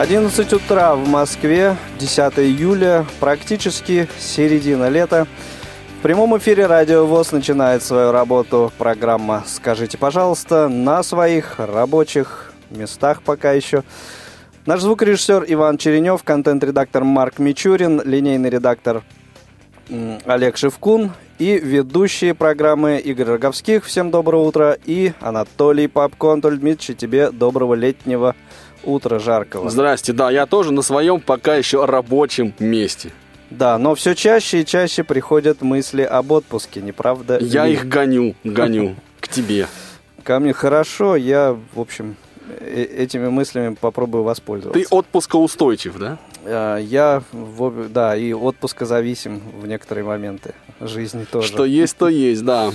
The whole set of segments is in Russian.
11 утра в Москве, 10 июля, практически середина лета. В прямом эфире Радио ВОЗ начинает свою работу программа «Скажите, пожалуйста» на своих рабочих местах пока еще. Наш звукорежиссер Иван Черенев, контент-редактор Марк Мичурин, линейный редактор Олег Шевкун и ведущие программы Игорь Роговских. Всем доброго утра. И Анатолий Попконтуль. Дмитрий, тебе доброго летнего утра жаркого. Здрасте, да, я тоже на своем пока еще рабочем месте. Да, но все чаще и чаще приходят мысли об отпуске, не правда? Я их гоню, гоню к тебе. Ко мне хорошо, я, в общем, э, этими мыслями попробую воспользоваться. Ты отпускоустойчив, да? А, я, да, и отпускозависим в некоторые моменты жизни тоже. Что есть, то есть, да.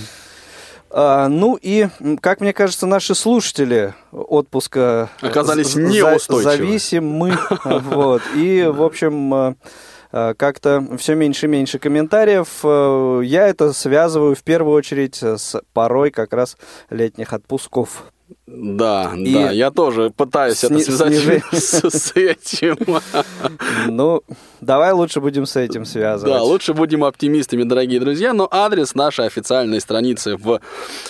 А, ну и, как мне кажется, наши слушатели отпуска оказались неустойчивы. Зависимы. Вот. И, в общем, а, а, как-то все меньше и меньше комментариев. Я это связываю в первую очередь с порой как раз летних отпусков. Да, и да, я тоже пытаюсь сни- это связать снижи... с, с этим. Ну, давай лучше будем с этим связывать. Да, лучше будем оптимистами, дорогие друзья. Но адрес нашей официальной страницы в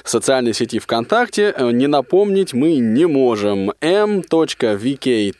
социальной сети ВКонтакте э, не напомнить мы не можем. m.vk.com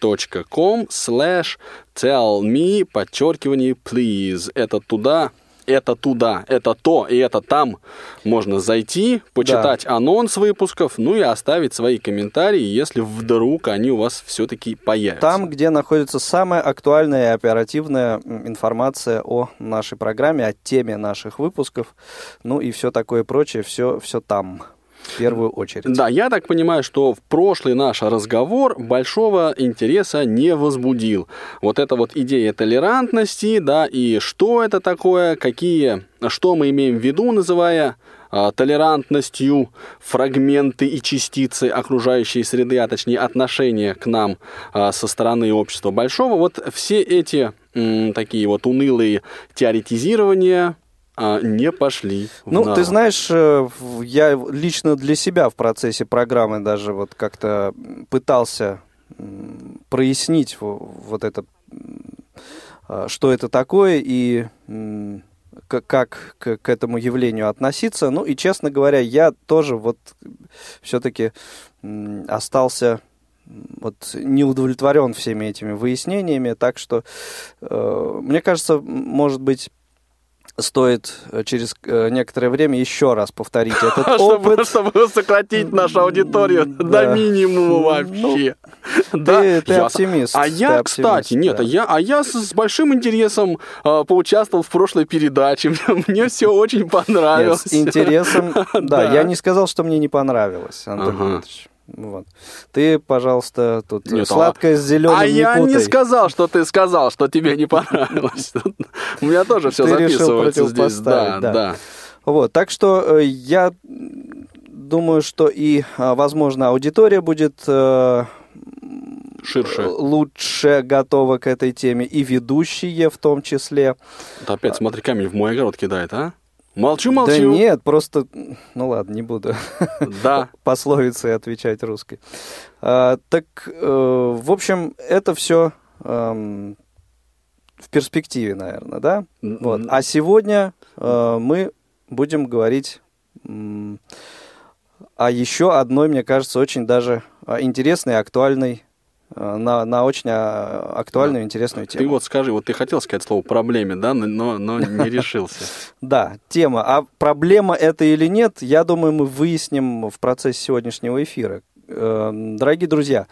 slash tell me, подчеркивание, please. Это туда, это туда, это то и это там. Можно зайти, почитать да. анонс выпусков, ну и оставить свои комментарии, если вдруг они у вас все-таки появятся. Там, где находится самая актуальная и оперативная информация о нашей программе, о теме наших выпусков, ну и все такое прочее, все, все там в первую очередь. Да, я так понимаю, что в прошлый наш разговор большого интереса не возбудил. Вот эта вот идея толерантности, да, и что это такое, какие, что мы имеем в виду, называя а, толерантностью фрагменты и частицы окружающей среды, а точнее отношения к нам а, со стороны общества большого. Вот все эти м, такие вот унылые теоретизирования, а, не пошли. ну, ты знаешь, э, я лично для себя в процессе программы даже вот как-то пытался прояснить вот это, а, что это такое и как к, к этому явлению относиться. Ну и, честно говоря, я тоже вот все-таки остался вот не удовлетворен всеми этими выяснениями, так что э, мне кажется, может быть стоит э, через э, некоторое время еще раз повторить этот опыт. Чтобы сократить нашу аудиторию до минимума ну, вообще. Ты оптимист. А я, кстати, нет, а я с большим интересом а, поучаствовал в прошлой передаче. Мне все очень понравилось. С интересом, да, я не сказал, что мне не понравилось, Антон Иванович. Вот. Ты, пожалуйста, тут Нет, сладкое с зеленым А не я путай. не сказал, что ты сказал, что тебе не понравилось. У меня тоже все записывается здесь. Да, да. Вот, так что э, я думаю, что и, а, возможно, аудитория будет э, ширше, лучше готова к этой теме, и ведущие в том числе. опять смотри, камень в мой огород кидает, а? Молчу, молчу. Да нет, просто... Ну ладно, не буду да. пословицей отвечать русской. А, так, э, в общем, это все э, в перспективе, наверное, да? Вот. А сегодня э, мы будем говорить э, о еще одной, мне кажется, очень даже а, интересной актуальной Э, на, на очень а, актуальную, да. интересную тему. Ты вот скажи, вот ты хотел сказать слово проблеме, да, но, но не решился. Да, тема. А проблема это или нет, я думаю, мы выясним в процессе сегодняшнего эфира. Э, дорогие друзья,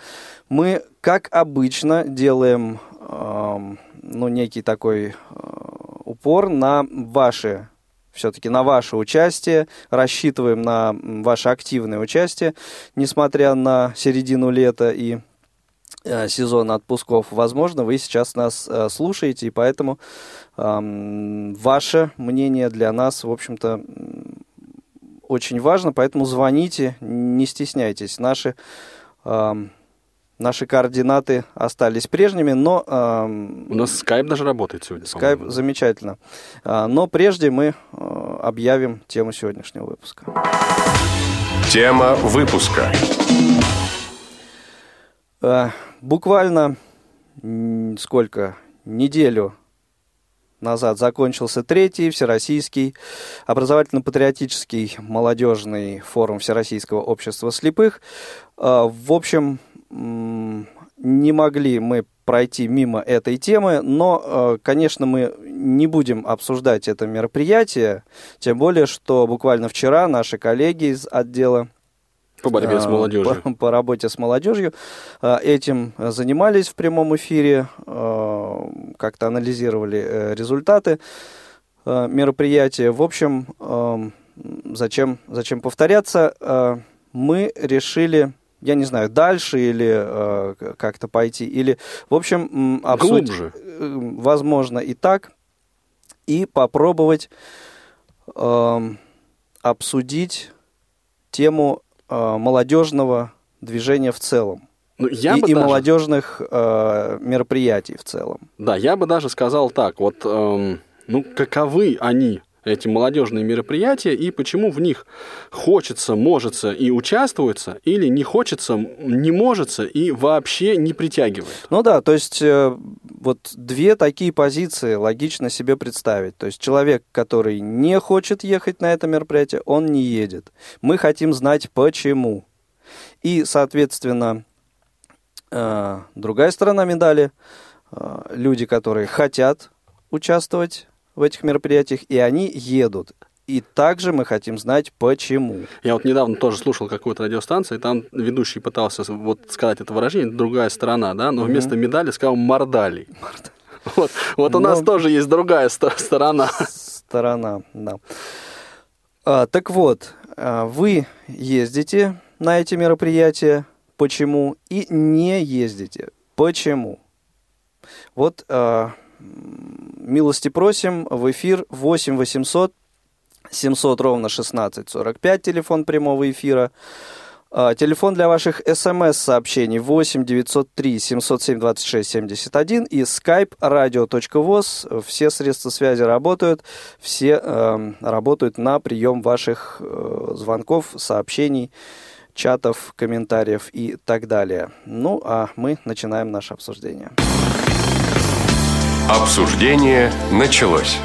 мы, как обычно, делаем эм, ну, некий такой э, упор на ваши все-таки на ваше участие, рассчитываем на ваше активное участие, несмотря на середину лета и сезона отпусков. Возможно, вы сейчас нас э, слушаете, и поэтому эм, ваше мнение для нас, в общем-то, очень важно, поэтому звоните, не стесняйтесь. Наши, эм, наши координаты остались прежними, но... эм, У нас скайп даже работает сегодня. Скайп по-моему. замечательно. А, Но прежде мы э, объявим тему сегодняшнего выпуска. Тема выпуска. Буквально сколько? Неделю назад закончился третий Всероссийский образовательно-патриотический молодежный форум Всероссийского общества слепых. Э, В общем, не могли мы пройти мимо этой темы, но, э, конечно, мы не будем обсуждать это мероприятие, тем более, что буквально вчера наши коллеги из отдела По борьбе с а, молодежью. По, по работе с молодежью. а, Этим занимались в прямом эфире, а, как-то анализировали э, результаты мероприятия. В общем, зачем, зачем повторяться? Мы решили, я не знаю, дальше или как-то пойти, или, в общем, обсудить, Глубже. возможно, и так, и попробовать обсудить тему молодежного движения в целом Ну, я и, бы и даже- молодежных а, мероприятий в целом. Да, я бы даже сказал так, вот, эм, ну, каковы они, эти молодежные мероприятия, и почему в них хочется, можется и участвуется, или не хочется, не можется и вообще не притягивает. Ну да, то есть э, вот две такие позиции логично себе представить. То есть человек, который не хочет ехать на это мероприятие, он не едет. Мы хотим знать почему. И, соответственно, э, другая сторона медали, э, люди, которые хотят участвовать в этих мероприятиях, и они едут. И также мы хотим знать почему. Я вот недавно тоже слушал какую-то радиостанцию, и там ведущий пытался вот сказать это выражение, другая сторона, да, но вместо медали сказал мордалей. Вот, вот у нас Ну, тоже есть другая сто- сторона. сторона, да. А, так вот, а, вы ездите на эти мероприятия, почему, и не ездите, почему. Вот а, милости просим в эфир 8 800 700 ровно 16 45, телефон прямого эфира. А, Телефон для ваших смс-сообщений 8 903 707 26 71 и skype radio.voz. Все средства связи работают, все эм, работают на прием ваших э, звонков, сообщений, чатов, комментариев и так далее. Ну, а мы начинаем наше обсуждение. Обсуждение началось.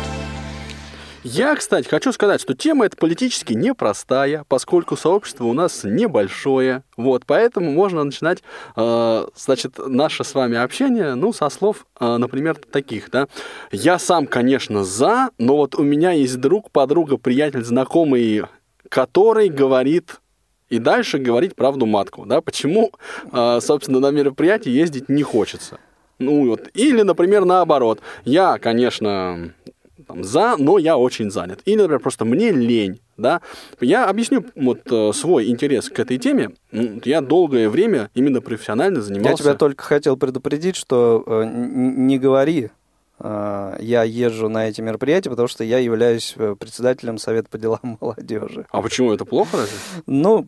Я, кстати, хочу сказать, что тема эта политически непростая, поскольку сообщество у нас небольшое. Вот, поэтому можно начинать, э, значит, наше с вами общение, ну, со слов, э, например, таких, да. Я сам, конечно, за, но вот у меня есть друг, подруга, приятель, знакомый, который говорит и дальше говорить правду матку, да, почему, э, собственно, на мероприятие ездить не хочется. Ну вот, или, например, наоборот, я, конечно, там, за, но я очень занят. Или, например, просто мне лень, да. Я объясню вот э, свой интерес к этой теме. М, Я долгое время именно профессионально занимался... Я тебя только хотел предупредить, что э, не говори, э, я езжу на эти мероприятия, потому что я являюсь председателем Совета по делам молодежи. А почему это плохо разве? Ну,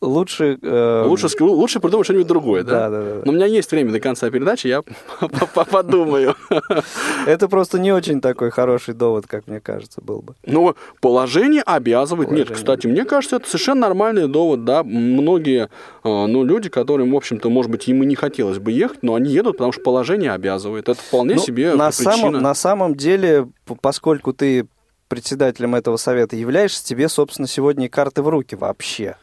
лучше... э, Лучше, ск- лучше придумать что-нибудь другое, да? Да, да, да. Но у меня есть время до конца передачи, я подумаю. Это просто не очень такой хороший довод, как мне кажется, был бы. Ну, положение обязывает. Нет, кстати, мне кажется, это совершенно нормальный довод, да. Многие, э, ну, люди, которым, в общем-то, может быть, им и не хотелось бы ехать, но они едут, потому что положение обязывает. Это вполне Ну, себе на, самом, на самом деле, поскольку ты председателем этого совета являешься, тебе, собственно, сегодня и карты в руки вообще.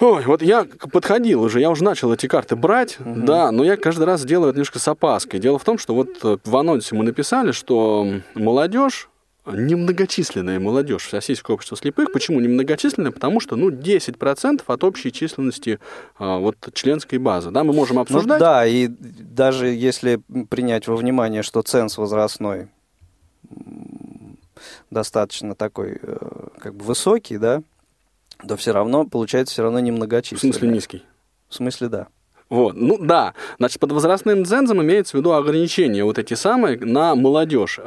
Ой, вот я подходил уже, я уже начал эти карты брать, да, но я каждый раз делаю это немножко с опаской. Дело в том, что вот э, в анонсе мы написали, что молодежь, немногочисленная молодежь Всероссийского общества слепых. Почему немногочисленная? Потому что, ну, 10% от общей численности а, вот членской базы. Да, мы можем Ну обсуждать. да, и даже если принять во внимание, что ценз возрастной достаточно такой, э, как бы высокий, да, то все равно, получается, все равно в немногочисленный. смысле низкий. В смысле, да. Вот, ну да, значит, под возрастным цензом имеется в виду ограничения вот эти самые на молодежь.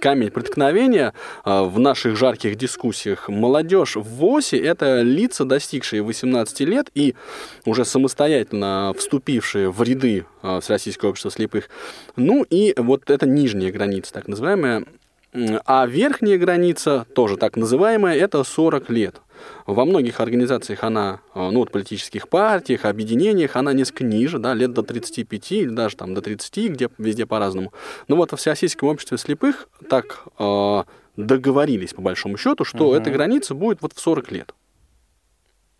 Камень преткновения а, в наших жарких дискуссиях. Молодежь в ВОСе – это лица, достигшие 18 лет и уже самостоятельно вступившие в ряды а, Всероссийского общества слепых. Ну и вот это нижняя граница, так называемая. А верхняя граница, тоже так называемая, это 40 лет. Во многих организациях она, э, ну вот политических партиях, объединениях, она несколько ниже, да, лет до 35 или даже там до 30, где везде по-разному. Но вот во Всероссийском обществе слепых так э, договорились, по большому счету, что угу. эта граница будет вот в 40 лет.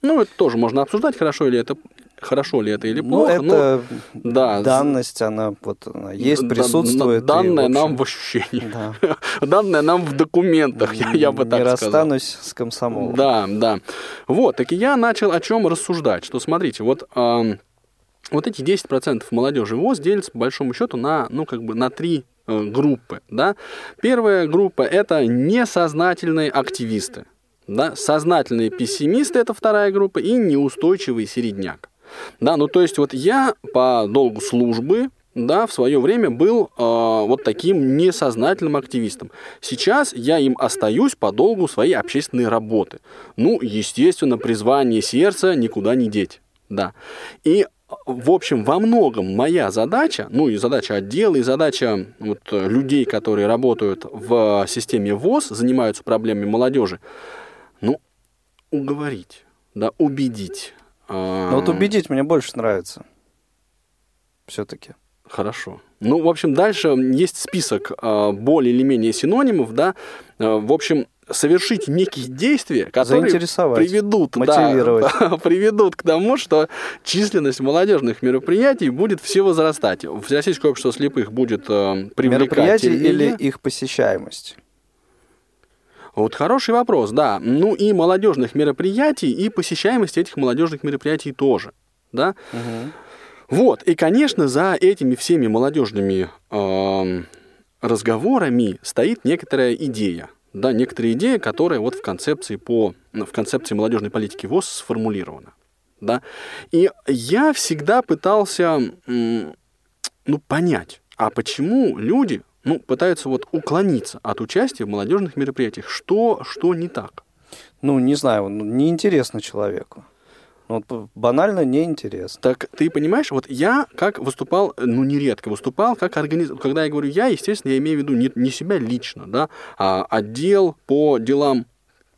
Ну, это тоже можно обсуждать, хорошо или это хорошо ли это или ну, плохо. Ну, это но, да, данность, она вот она есть, присутствует. Данная и, общем, нам в ощущении. Да. Данная нам в документах, я, я бы так сказал. Не расстанусь с комсомолом. Да, да. Вот, так и я начал о чем рассуждать, что смотрите, вот... Э, вот эти 10% молодежи ВОЗ делятся, по большому счету, на, ну, как бы на три э, группы. Да? Первая группа – это несознательные активисты. Да? Сознательные пессимисты – это вторая группа, и неустойчивый середняк. Да, ну то есть вот я по долгу службы, да, в свое время был э, вот таким несознательным активистом. Сейчас я им остаюсь по долгу своей общественной работы. Ну, естественно, призвание сердца никуда не деть. Да. И в общем, во многом моя задача, ну и задача отдела, и задача вот, людей, которые работают в системе ВОЗ, занимаются проблемами молодежи, ну, уговорить, да, убедить, ну вот убедить мне больше нравится. Все-таки. Хорошо. Ну, в общем, дальше есть список э, более или менее синонимов, да. Э, в общем, совершить некие действия, которые приведут. Да, приведут к тому, что численность молодежных мероприятий будет все возрастать. Всероссийское общество слепых будет э, привлекать... Мероприятия или их посещаемость? Вот хороший вопрос, да. Ну и молодежных мероприятий, и посещаемость этих молодежных мероприятий тоже, да. Угу. Вот, и, конечно, за этими всеми молодежными э, разговорами стоит некоторая идея, да, некоторая идея, которая вот в концепции по, в концепции молодежной политики ВОЗ сформулирована, да. И я всегда пытался, ну, понять, а почему люди ну, пытаются вот уклониться от участия в молодежных мероприятиях. Что, что не так? Ну, не знаю, ну, неинтересно человеку. Ну, вот банально неинтересно. Так ты понимаешь, вот я как выступал, ну нередко выступал, как организатор. Когда я говорю я, естественно, я имею в виду не, не себя лично, да, а отдел по делам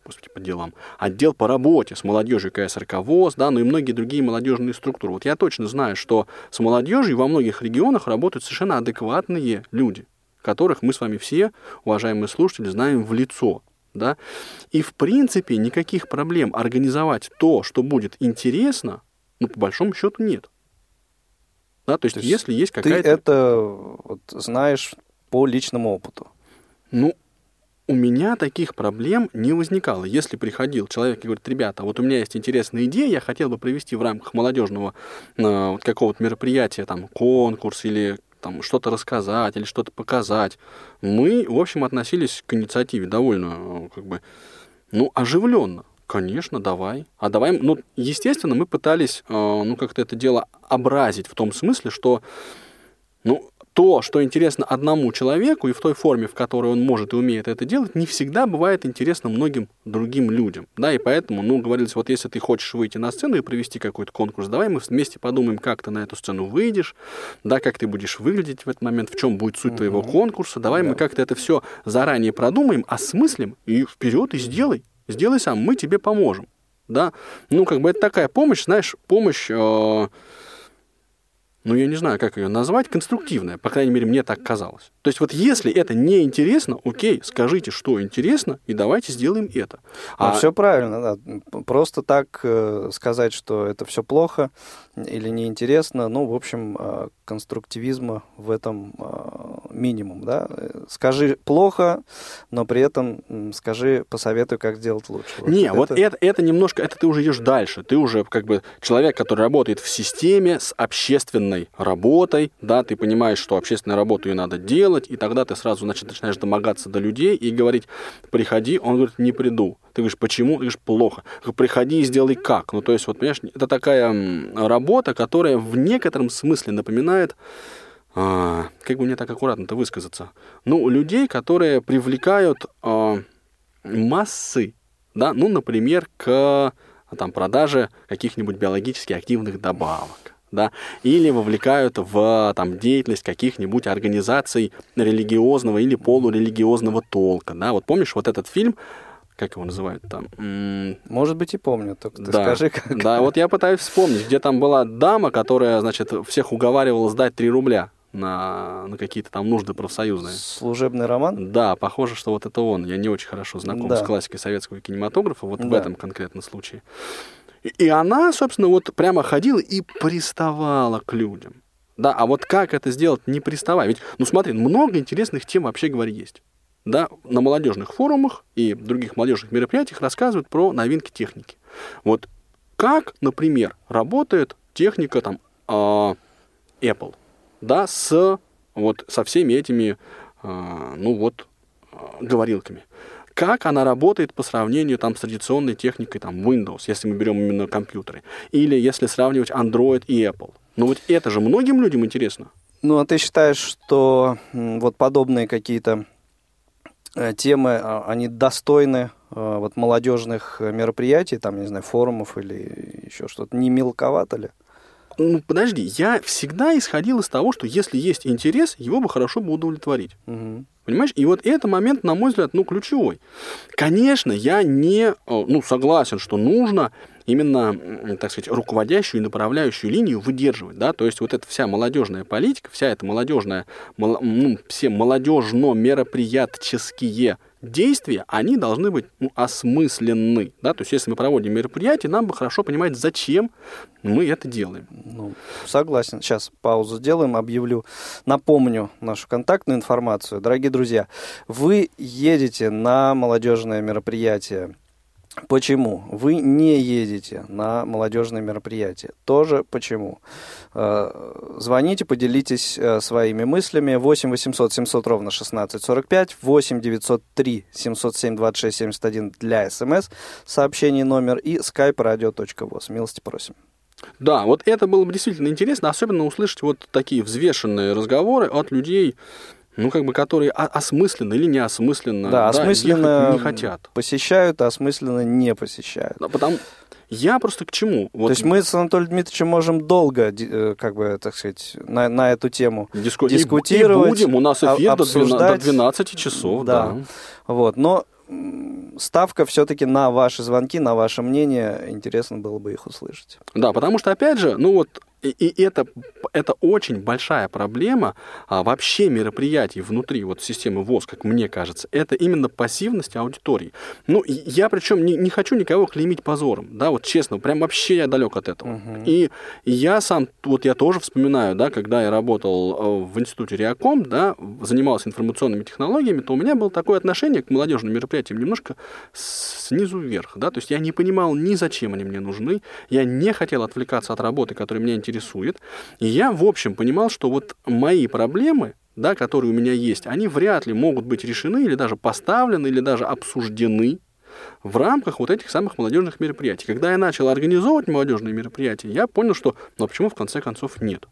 господи, по делам, отдел по работе с молодежью КСРК ВОЗ, да, ну и многие другие молодежные структуры. Вот я точно знаю, что с молодежью во многих регионах работают совершенно адекватные люди которых мы с вами все, уважаемые слушатели, знаем в лицо. Да? И в принципе никаких проблем организовать то, что будет интересно, ну, по большому счету, нет. Да, то есть, то есть если есть какая-то... Ты это вот, знаешь по личному опыту? Ну, у меня таких проблем не возникало. Если приходил человек и говорит, ребята, вот у меня есть интересная идея, я хотел бы провести в рамках молодежного э, вот какого-то мероприятия, там, конкурс или там что-то рассказать или что-то показать. Мы, в общем, относились к инициативе довольно, как бы, ну, оживленно. Конечно, давай. А давай, ну, естественно, мы пытались, э, ну, как-то это дело образить в том смысле, что, ну, то, что интересно одному человеку и в той форме, в которой он может и умеет это делать, не всегда бывает интересно многим другим людям. Да, и поэтому, ну, говорилось, вот если ты хочешь выйти на сцену и провести какой-то конкурс, давай мы вместе подумаем, как ты на эту сцену выйдешь, да, как ты будешь выглядеть в этот момент, в чем будет суть твоего конкурса, давай да. мы как-то это все заранее продумаем, осмыслим и вперед и сделай. Сделай сам, мы тебе поможем. Да, ну, как бы это такая помощь, знаешь, помощь... Э- ну, я не знаю, как ее назвать, конструктивная, по крайней мере, мне так казалось. То есть вот если это не интересно, окей, скажите, что интересно, и давайте сделаем это. Ну, а... все правильно, да. Просто так э, сказать, что это все плохо или неинтересно, ну, в общем, э, конструктивизма в этом э, минимум, да. Скажи плохо, но при этом скажи, посоветуй, как сделать лучше. Не, вот, вот это... это, это немножко, это ты уже идешь дальше. Ты уже как бы человек, который работает в системе с общественной работой, да, ты понимаешь, что общественную работу ее надо делать, и тогда ты сразу, значит, начинаешь домогаться до людей и говорить, приходи, он говорит, не приду. Ты говоришь, почему? Ты говоришь, плохо. Приходи и сделай как. Ну, то есть, вот, понимаешь, это такая работа, которая в некотором смысле напоминает а, как бы мне так аккуратно-то высказаться, ну, людей, которые привлекают а, массы, да, ну, например, к там, продаже каких-нибудь биологически активных добавок, да, или вовлекают в там, деятельность каких-нибудь организаций религиозного или полурелигиозного толка, да, вот помнишь вот этот фильм как его называют там? Может быть, и помню, только ты да, скажи, как. Да, вот я пытаюсь вспомнить, где там была дама, которая, значит, всех уговаривала сдать 3 рубля на, на какие-то там нужды профсоюзные. Служебный роман? Да, похоже, что вот это он. Я не очень хорошо знаком да. с классикой советского кинематографа, вот да. в этом конкретном случае. И, и она, собственно, вот прямо ходила и приставала к людям. Да, а вот как это сделать, не приставая? Ведь, ну смотри, много интересных тем вообще говоря есть да, на молодежных форумах и других молодежных мероприятиях рассказывают про новинки техники. Вот как, например, работает техника там э, Apple, да, с вот со всеми этими, э, ну вот, э, говорилками. Как она работает по сравнению там с традиционной техникой там Windows, если мы берем именно компьютеры, или если сравнивать Android и Apple. Ну вот это же многим людям интересно. Ну, а ты считаешь, что вот подобные какие-то темы, а, они достойны э, вот молодежных мероприятий, там, не знаю, форумов или еще что-то, не мелковато ли? Ну, подожди, я всегда исходил из того, что если есть интерес, его бы хорошо бы удовлетворить. Угу. Понимаешь? И вот этот момент, на мой взгляд, ну, ключевой. Конечно, я не, э, ну, согласен, что нужно именно, так сказать, руководящую и направляющую линию выдерживать, да, то есть вот эта вся молодежная политика, вся эта молодежная, ну, все молодежно-мероприятческие действия, они должны быть ну, осмысленны, да, то есть если мы проводим мероприятие, нам бы хорошо понимать, зачем мы это делаем. Ну, согласен. Сейчас паузу сделаем, объявлю, напомню нашу контактную информацию. Дорогие друзья, вы едете на молодежное мероприятие Почему? Вы не едете на молодежные мероприятия. Тоже почему? Э, звоните, поделитесь э, своими мыслями. 8 800 700 ровно 1645, 8 903 707 26 71 для смс, сообщений номер и skype radio.voz. Милости просим. Да, вот это было бы действительно интересно, особенно услышать вот такие взвешенные разговоры от людей, ну, как бы, которые осмысленно или неосмысленно да, осмысленно не хотят. Посещают, а осмысленно не посещают. Да, потому я просто к чему? Вот... То есть мы с Анатолием Дмитриевичем можем долго, э, как бы, так сказать, на, на эту тему Диску... дискутировать. И будем, у нас эфир до 12 часов. Да. да. Вот, но ставка все-таки на ваши звонки, на ваше мнение. Интересно было бы их услышать. Да, потому что, опять же, ну вот и, и это, это очень большая проблема а, вообще мероприятий внутри вот системы ВОЗ, как мне кажется. Это именно пассивность аудитории. Ну, я причем не, не хочу никого клеймить позором, да, вот честно, прям вообще я далек от этого. Угу. И, и я сам, вот я тоже вспоминаю, да, когда я работал э, в институте Реаком, да, занимался информационными технологиями, то у меня было такое отношение к молодежным мероприятиям немножко снизу вверх, да, то есть я не понимал ни зачем они мне нужны, я не хотел отвлекаться от работы, которая меня интересует интересует. И я, в общем, понимал, что вот мои проблемы, да, которые у меня есть, они вряд ли могут быть решены или даже поставлены, или даже обсуждены в рамках вот этих самых молодежных мероприятий. Когда я начал организовывать молодежные мероприятия, я понял, что ну а почему в конце концов нет.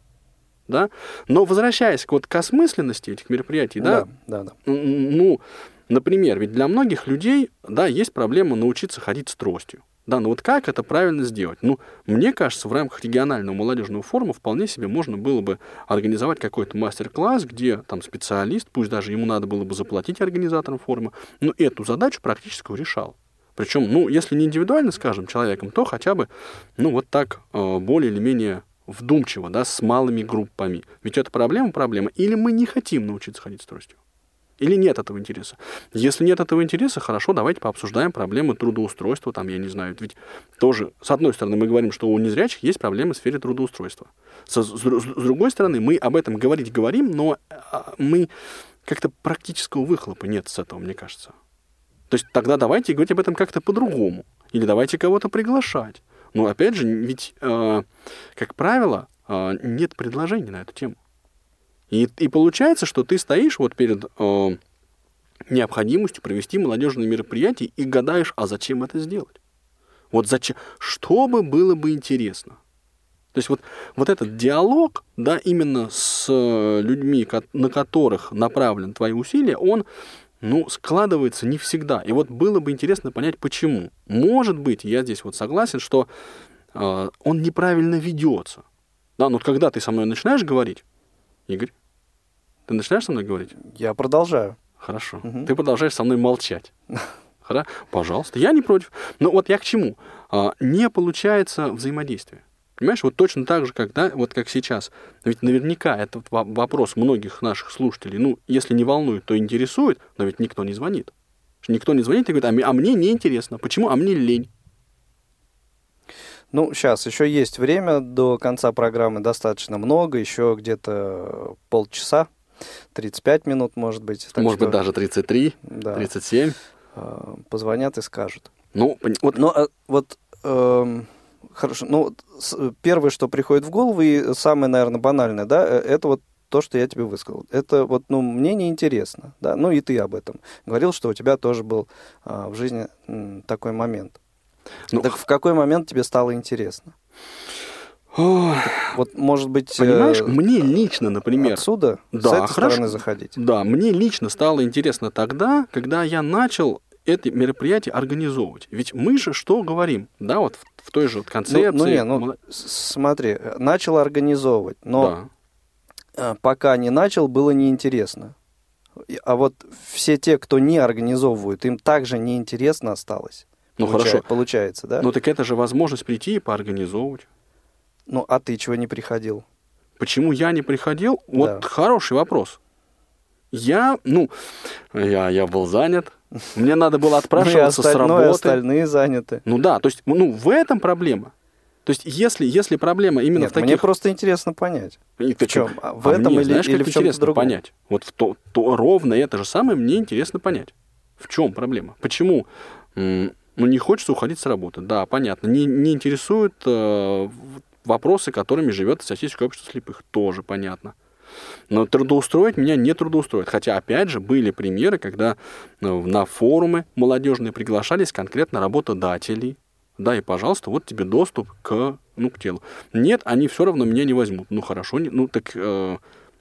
Да? Но возвращаясь к, вот, к осмысленности этих мероприятий, да, да, да, да. ну, например, ведь для многих людей, да, есть проблема научиться ходить с тростью. Да, но вот как это правильно сделать? Ну, мне кажется, в рамках регионального молодежного форума вполне себе можно было бы организовать какой-то мастер-класс, где там специалист, пусть даже ему надо было бы заплатить организаторам форума, но эту задачу практически решал. Причем, ну, если не индивидуально, скажем, человеком, то хотя бы, ну, вот так, э, более или менее вдумчиво, да, с малыми группами. Ведь это проблема, проблема. Или мы не хотим научиться ходить с тростью. Или нет этого интереса? Если нет этого интереса, хорошо, давайте пообсуждаем проблемы трудоустройства, там, я не знаю, ведь тоже, с одной стороны, мы говорим, что у незрячих есть проблемы в сфере трудоустройства. С, с, с другой стороны, мы об этом говорить говорим, но а, мы как-то практического выхлопа нет с этого, мне кажется. То есть тогда давайте говорить об этом как-то по-другому. Или давайте кого-то приглашать. Но опять же, ведь, э, как правило, э, нет предложений на эту тему. И, и получается, что ты стоишь вот перед э, необходимостью провести молодежные мероприятия и гадаешь, а зачем это сделать? Вот зачем? Что бы было бы интересно? То есть вот, вот этот диалог, да, именно с э, людьми, на которых направлены твои усилия, он, ну, складывается не всегда. И вот было бы интересно понять, почему. Может быть, я здесь вот согласен, что э, он неправильно ведется. Да, но вот когда ты со мной начинаешь говорить, Игорь, ты начинаешь со мной говорить? Я продолжаю. Хорошо. Угу. Ты продолжаешь со мной молчать. Хорошо? Пожалуйста, я не против. Но вот я к чему? А, не получается взаимодействие. Понимаешь, вот точно так же, как, да, вот как сейчас. Ведь наверняка этот вопрос многих наших слушателей, ну, если не волнует, то интересует, но ведь никто не звонит. Никто не звонит и говорит, а, а мне не интересно. Почему? А мне лень. Ну, сейчас еще есть время до конца программы достаточно много, еще где-то полчаса, 35 минут, может быть. может что, быть, даже 33, да, 37. А, позвонят и скажут. Ну, вот, но, а, вот э, Хорошо. Ну, первое, что приходит в голову, и самое, наверное, банальное, да, э, это вот то, что я тебе высказал. Это вот, ну, мне неинтересно, да, ну и ты об этом говорил, что у тебя тоже был а, в жизни м, такой момент. Ну, так в какой момент тебе стало интересно? Вот, может быть... Понимаешь, э, мне лично, например... Отсюда, да, с этой хорошо, стороны заходить? Да, мне лично стало интересно тогда, когда я начал это мероприятие организовывать. Ведь мы же что говорим, да, вот в, в той же концепции. Ну, ну не, ну смотри, начал организовывать, но да. пока не начал, было неинтересно. А вот все те, кто не организовывают, им также неинтересно осталось. Ну Получается, хорошо. Получается, да? Ну так это же возможность прийти и поорганизовывать. Ну а ты чего не приходил? Почему я не приходил? Вот да. хороший вопрос. Я, ну, я, я был занят, мне надо было отпрашиваться осталь... с работы. Ну, остальные заняты. Ну да, то есть, ну, в этом проблема. То есть, если, если проблема именно Нет, в таких... мне просто интересно понять. И в чем? А в а этом мне, или, знаешь, или в чем-то другом? понять. Вот в то, то ровно это же самое мне интересно понять. В чем проблема? Почему ну, не хочется уходить с работы? Да, понятно. Не, не интересуют э, вопросы, которыми живет Российское общество слепых. Тоже понятно. Но трудоустроить меня не трудоустроит. Хотя, опять же, были примеры, когда э, на форумы молодежные приглашались конкретно работодателей. Да, и, пожалуйста, вот тебе доступ к, ну, к телу. Нет, они все равно меня не возьмут. Ну, хорошо, не, ну, так э,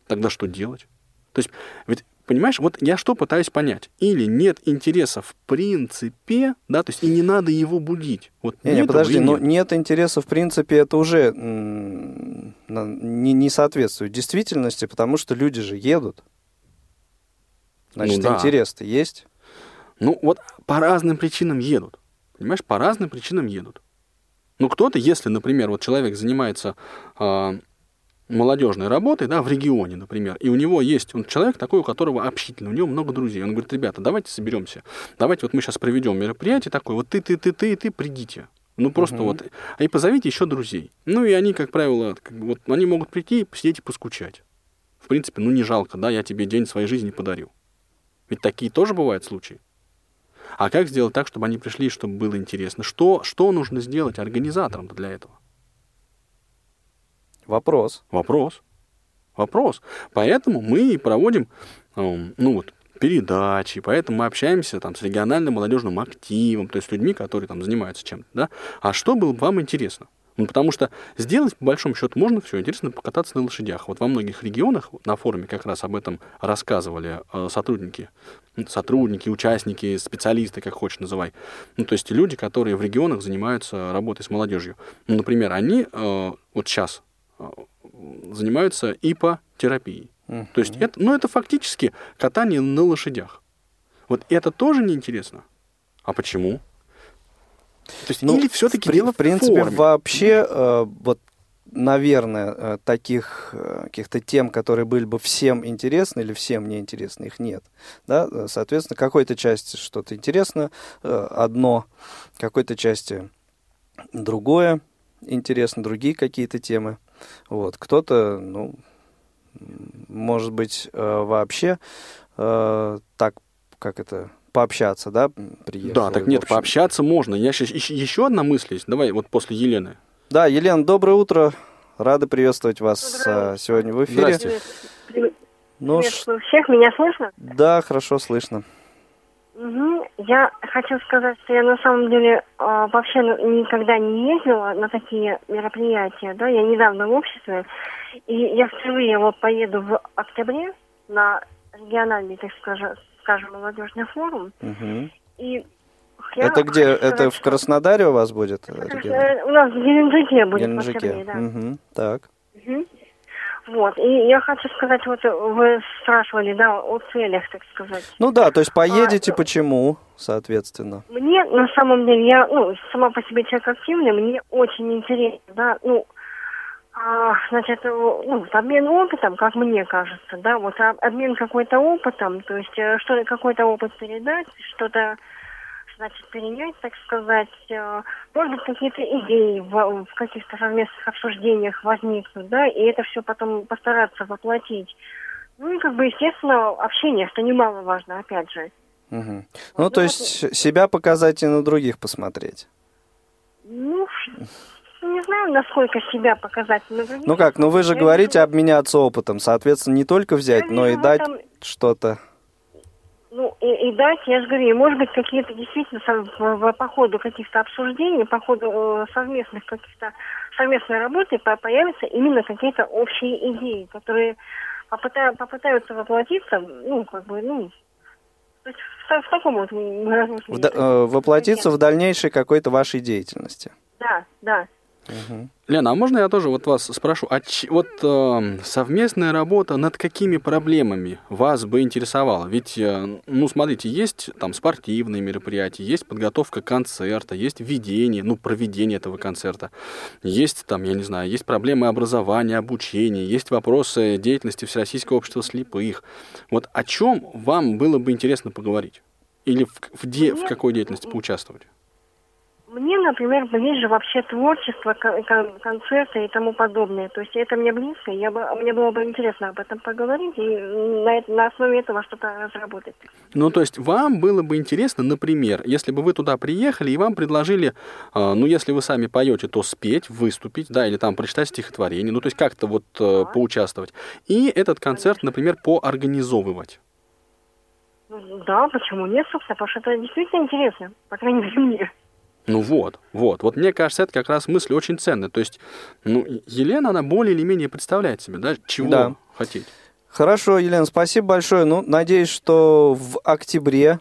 тогда что делать? То есть, ведь Понимаешь, вот я что пытаюсь понять? Или нет интереса в принципе, да, то есть и не надо его будить. Вот не, не подожди, но нет интереса в принципе, это уже не, не соответствует действительности, потому что люди же едут. Значит, ну, да. интерес-то есть. Ну, вот по разным причинам едут. Понимаешь, по разным причинам едут. Ну, кто-то, если, например, вот человек занимается э, молодежной работой, да, в регионе, например, и у него есть, он человек такой, у которого общительный, у него много друзей. Он говорит, ребята, давайте соберемся, давайте вот мы сейчас проведем мероприятие такое, вот ты, ты, ты, ты, и ты, придите. Ну, просто угу. вот. А и позовите еще друзей. Ну, и они, как правило, вот, они могут прийти, посидеть и поскучать. В принципе, ну, не жалко, да, я тебе день своей жизни подарю. Ведь такие тоже бывают случаи. А как сделать так, чтобы они пришли, чтобы было интересно? Что, что нужно сделать организаторам для этого? Вопрос. Вопрос. Вопрос. Поэтому мы проводим, эм, ну вот, передачи, поэтому мы общаемся там с региональным молодежным активом, то есть людьми, которые там занимаются чем-то, да. А что было бы вам интересно? Ну, потому что сделать, по большому счету, можно все. Интересно покататься на лошадях. Вот во многих регионах на форуме как раз об этом рассказывали э, сотрудники, ну, сотрудники, участники, специалисты, как хочешь называй. Ну, то есть люди, которые в регионах занимаются работой с молодежью. Ну, например, они э, вот сейчас занимаются ипотерапией. Uh-huh. То есть это, ну, это фактически катание на лошадях. Вот это тоже неинтересно. А почему? То есть, ну, или все-таки дело в принципе, форме. вообще, э, вот, наверное, э, таких э, каких-то тем, которые были бы всем интересны или всем неинтересны, их нет. Да? Соответственно, какой-то части что-то интересно, э, одно, какой-то части другое интересно, другие какие-то темы. Вот. Кто-то, ну, может быть, э, вообще э, так, как это, пообщаться, да, приехали? Да, так нет, пообщаться можно. Я сейчас еще, еще одна мысль есть. Давай вот после Елены. Да, Елена, доброе утро. Рады приветствовать вас э, сегодня в эфире. Привет- Ну, Приветствую всех, меня слышно? да, хорошо слышно. Мгм. Я хочу сказать, что я на самом деле а, вообще никогда не ездила на такие мероприятия, да, я недавно в обществе, и я впервые вот поеду в октябре на региональный, так скажем, скажем молодежный форум, Мгм. и я Это где? хочу Это сказать, в Краснодаре у вас будет? э, регион? Э, У нас в Геленджике будет в Геленджике. октябре, да. Мгм. Так. Мгм. Вот, и я хочу сказать, вот вы спрашивали, да, о целях, так сказать. Ну да, то есть поедете, ну- почему, соответственно? Мне, на самом деле, я, ну, сама по себе человек активный, мне очень интересно, да, ну, а, значит, э, ну, обмен опытом, как мне кажется, да, вот об- обмен какой-то опытом, то есть э, что какой-то опыт передать, что-то, значит, перенять, так сказать, э, может быть, какие-то идеи в, в каких-то совместных обсуждениях возникнут, да, и это все потом постараться воплотить. Ну и, как бы, естественно, общение, что немаловажно, опять же. Мгм. Вот, Ну, то ну, есть себя показать и на других посмотреть. Ну, не знаю, насколько себя показать. на других. Ну как, ну вы же говорите обменяться опытом, соответственно, не только взять, но и дать что-то. Ну, и, и дать, я же говорю, и, может быть, какие-то действительно со- по ходу каких-то обсуждений, по ходу э, совместных каких-то совместной работы по- появятся именно какие-то общие идеи, которые попыта- попытаются воплотиться, ну, как бы, ну, то есть в, в таком вот. В э, воплотиться в дальнейшей какой-то вашей деятельности. Да, да. Мгм. Лена, а можно я тоже вот вас спрошу, а ч- вот э, совместная работа над какими проблемами вас бы интересовала? Ведь, э, ну, смотрите, есть там спортивные мероприятия, есть подготовка концерта, есть ведение, ну, проведение этого концерта, есть там, я не знаю, есть проблемы образования, обучения, есть вопросы деятельности Всероссийского общества слепых. Вот о чем вам было бы интересно поговорить? Или в, в де- в Мне- какой деятельности поучаствовать? Мне, например, ближе вообще творчество, кон- кон- концерты и тому подобное. То есть это мне близко, я бы, мне было бы интересно об этом поговорить и на, на основе этого что-то разработать. Ну, то есть вам было бы интересно, например, если бы вы туда приехали и вам предложили, э, ну, если вы сами поете, то спеть, выступить, да, или там прочитать стихотворение, ну, то есть как-то вот э, поучаствовать. И этот концерт, например, поорганизовывать. Ну, Да, почему нет, собственно, потому что это действительно интересно, по крайней мере, мне. Ну вот, вот. Вот мне кажется, это как раз мысль очень ценная. То есть, ну, Елена, она более или менее представляет себе, да, чего Да. хотеть. Хорошо, Елена, спасибо большое. Ну, надеюсь, что в октябре,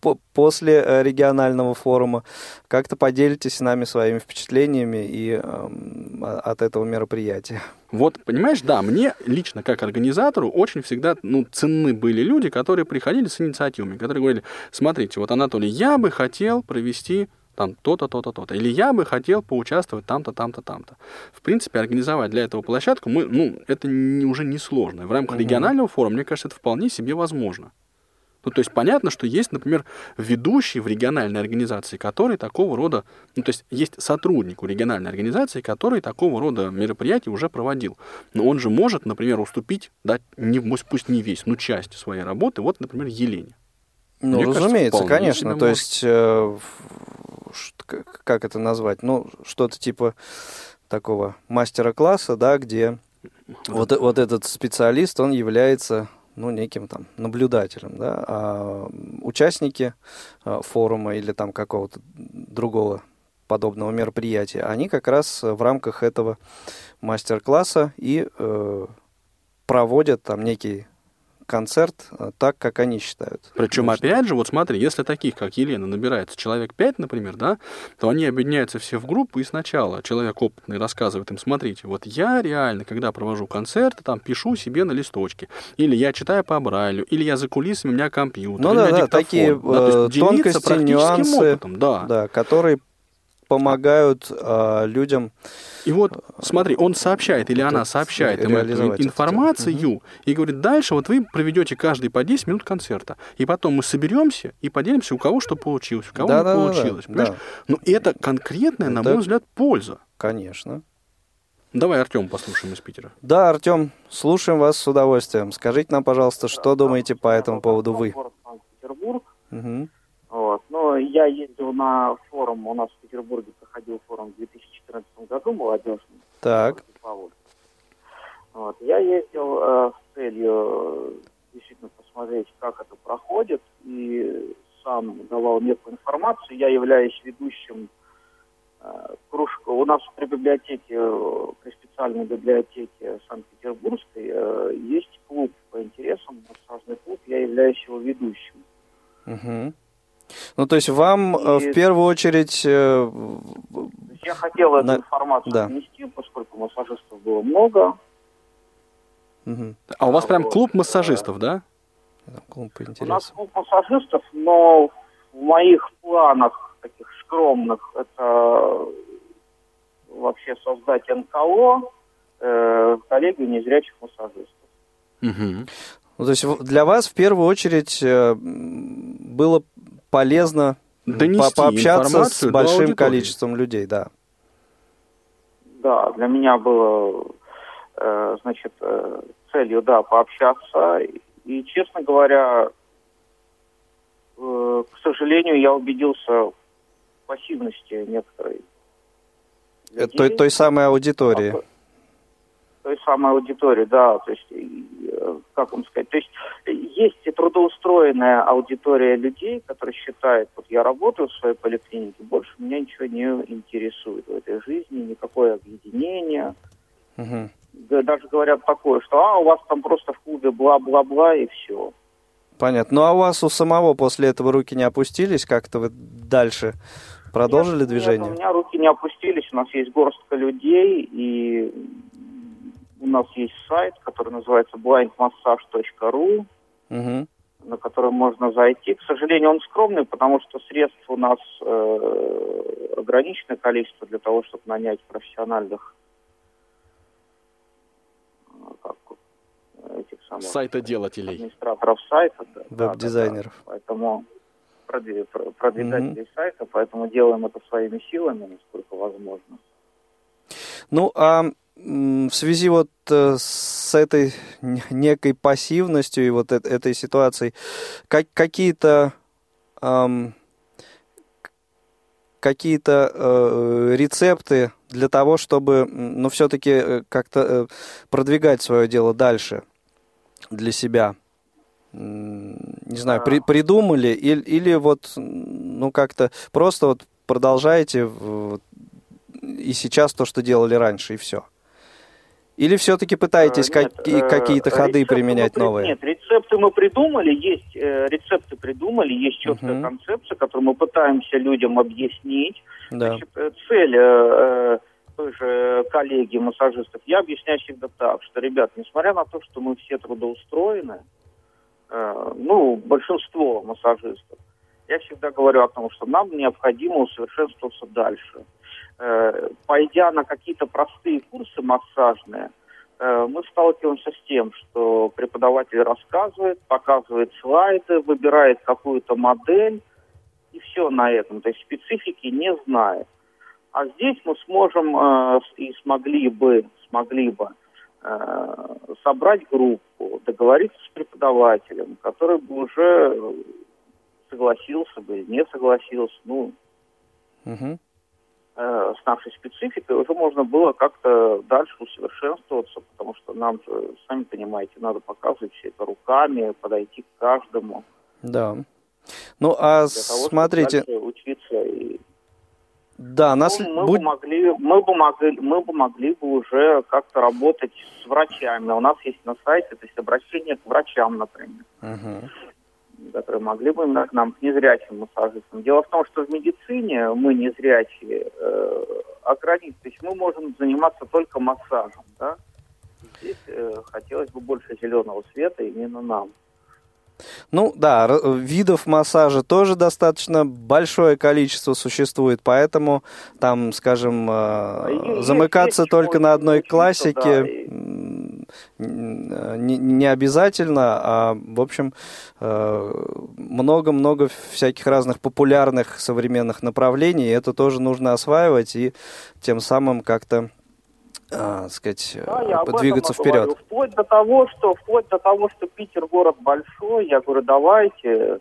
по- после э, регионального форума, как-то поделитесь с нами своими впечатлениями и а- от этого мероприятия. Вот, понимаешь, да, мне лично как организатору очень всегда ну, ценны были люди, которые приходили с инициативами, которые говорили, смотрите, вот, Анатолий, я бы хотел провести там то-то, то-то, то-то. Или я бы хотел поучаствовать там-то, там-то, там-то. В принципе, организовать для этого площадку, мы, ну, это не, уже не сложно. В рамках Мгм. регионального форума, мне кажется, это вполне себе возможно. Ну, то есть понятно, что есть, например, ведущий в региональной организации, который такого рода, ну, то есть есть сотрудник у региональной организации, который такого рода мероприятия уже проводил. Но он же может, например, уступить, да, не, пусть- не весь, но часть своей работы, вот, например, Елене. Ну, Мне кажется, разумеется, вполне конечно. То может. есть, э, как как это назвать? Ну, что-то типа такого мастера-класса, да, где вот, вот этот специалист, он является ну, неким там наблюдателем, да, а участники э, форума или там какого-то другого подобного мероприятия, они как раз в рамках этого мастер-класса и э, проводят там некий концерт э, так, как они считают. Причем, нужным. опять же, вот смотри, если таких, как Елена, набирается человек 5, например, да, то они объединяются все в группу, и сначала человек опытный рассказывает им, смотрите, вот я реально, когда провожу концерты, там, пишу себе на листочке, или я читаю по Брайлю, или я за кулисами, у меня компьютер, Ну да, да, диктофон. такие, то есть э, тонкости, нюансы, опытом, да. Да, которые помогают э, людям И вот, смотри, он сообщает, или она сообщает им эту информацию, и говорит, дальше вот вы проведете каждый по 10 минут концерта, и потом мы соберемся и поделимся, у кого что получилось, у кого Да, не да, да, да, получилось. да. понимаешь? Ну, это конкретная, на Это- мой взгляд, польза. Конечно. Давай Артем послушаем из Питера. Да, Артем, слушаем вас с удовольствием. Скажите нам, пожалуйста, что думаете по этому поводу вы? Город Санкт-Петербург. Мгм. Вот. Но я ездил на форум, у нас в Петербурге проходил форум в 2014 году молодежный. Так. Вот. Я ездил э, с целью э, действительно посмотреть, как это проходит, и сам давал некую информацию. Я являюсь ведущим э, кружка. У нас при библиотеке, э, при специальной библиотеке Санкт-Петербургской э, есть клуб по интересам, массажный клуб. Я являюсь его ведущим. Мгм. Ну, то есть вам э, в И- первую очередь... э, я хотел эту На- информацию да. внести, поскольку массажистов было много. мгм. А у вас прям клуб массажистов, да? Клуб по У нас клуб массажистов, но в моих планах таких скромных это вообще создать НКО, э, коллегию незрячих массажистов. Мгм. Ну, то есть в- для вас в первую очередь э, было полезно Донести по- пообщаться с большим количеством людей, да. Да, для меня было, э, значит, э, целью, да, пообщаться. И, честно говоря, э, к сожалению, я убедился в пассивности некоторой. Э, Той, той самой аудитории. Той самой аудитории, да, то есть, э, как вам сказать, то есть э, есть и трудоустроенная аудитория людей, которые считают, вот я работаю в своей поликлинике, больше меня ничего не интересует в этой жизни, никакое объединение. Да, Даже говорят такое, что а, у вас там просто в клубе бла-бла-бла и все. Понятно. Ну а у вас у самого после этого руки не опустились? Как-то вы дальше продолжили Нет, движение? Нет, у меня руки не опустились, у нас есть горстка людей, и у нас есть сайт, который называется blindmassage.ru, Мгм. на который можно зайти. К сожалению, он скромный, потому что средств у нас э, ограниченное количество для того, чтобы нанять профессиональных э, как, этих самых Сайтоделателей. администраторов сайта. да, Веб-дизайнеров. да, да. Поэтому продви- про- продвигателей сайта, поэтому делаем это своими силами, насколько возможно. Ну, а в связи вот э, с этой некой пассивностью и вот э- этой ситуацией, как, какие-то к- какие-то э, рецепты для того, чтобы, ну, все-таки как-то э, продвигать свое дело дальше для себя? Не знаю, при- придумали или, или вот, ну, как-то просто вот продолжаете и сейчас то, что делали раньше, и все? Или все-таки пытаетесь Э, нет, какие- э, какие-то ходы применять новые? Нет, рецепты мы придумали, есть э, рецепты придумали, есть четкая Мгм. концепция, которую мы пытаемся людям объяснить. Да. Значит, э, цель э, той же коллеги массажистов, я объясняю всегда так, что, ребят, несмотря на то, что мы все трудоустроены, э, ну, большинство массажистов, я всегда говорю о том, что нам необходимо усовершенствоваться дальше. Э, пойдя на какие-то простые курсы массажные, э, мы сталкиваемся с тем, что преподаватель рассказывает, показывает слайды, выбирает какую-то модель, и все на этом. То есть специфики не знает. А здесь мы сможем э, и смогли бы, смогли бы собрать группу, договориться с преподавателем, который бы уже согласился бы не согласился, ну, Мгм. Э, с нашей спецификой, уже можно было как-то дальше усовершенствоваться, потому что нам же, сами понимаете, надо показывать все это руками, подойти к каждому. Да. Ну, а того, смотрите, учиться и да, нас Ну, мы, будь- бы могли, мы, бы могли, мы бы могли бы уже как-то работать с врачами. У нас есть на сайте, то есть обращение к врачам, например, Мгм. Которые могли бы именно к нам, к незрячим массажистам. Дело в том, что в медицине мы незрячие э, ограничены, то есть мы можем заниматься только массажем, да. Здесь э, хотелось бы больше зеленого света именно нам. Ну да, видов массажа тоже достаточно большое количество существует, поэтому там, скажем, э, есть- замыкаться есть только на одной классике да, не, не обязательно, а в общем э, много-много всяких разных популярных современных направлений, это тоже нужно осваивать и тем самым как-то а, сказать, Да, я и говорю. вперед. Вплоть до того, что вплоть до того, что Питер город большой, я говорю, давайте,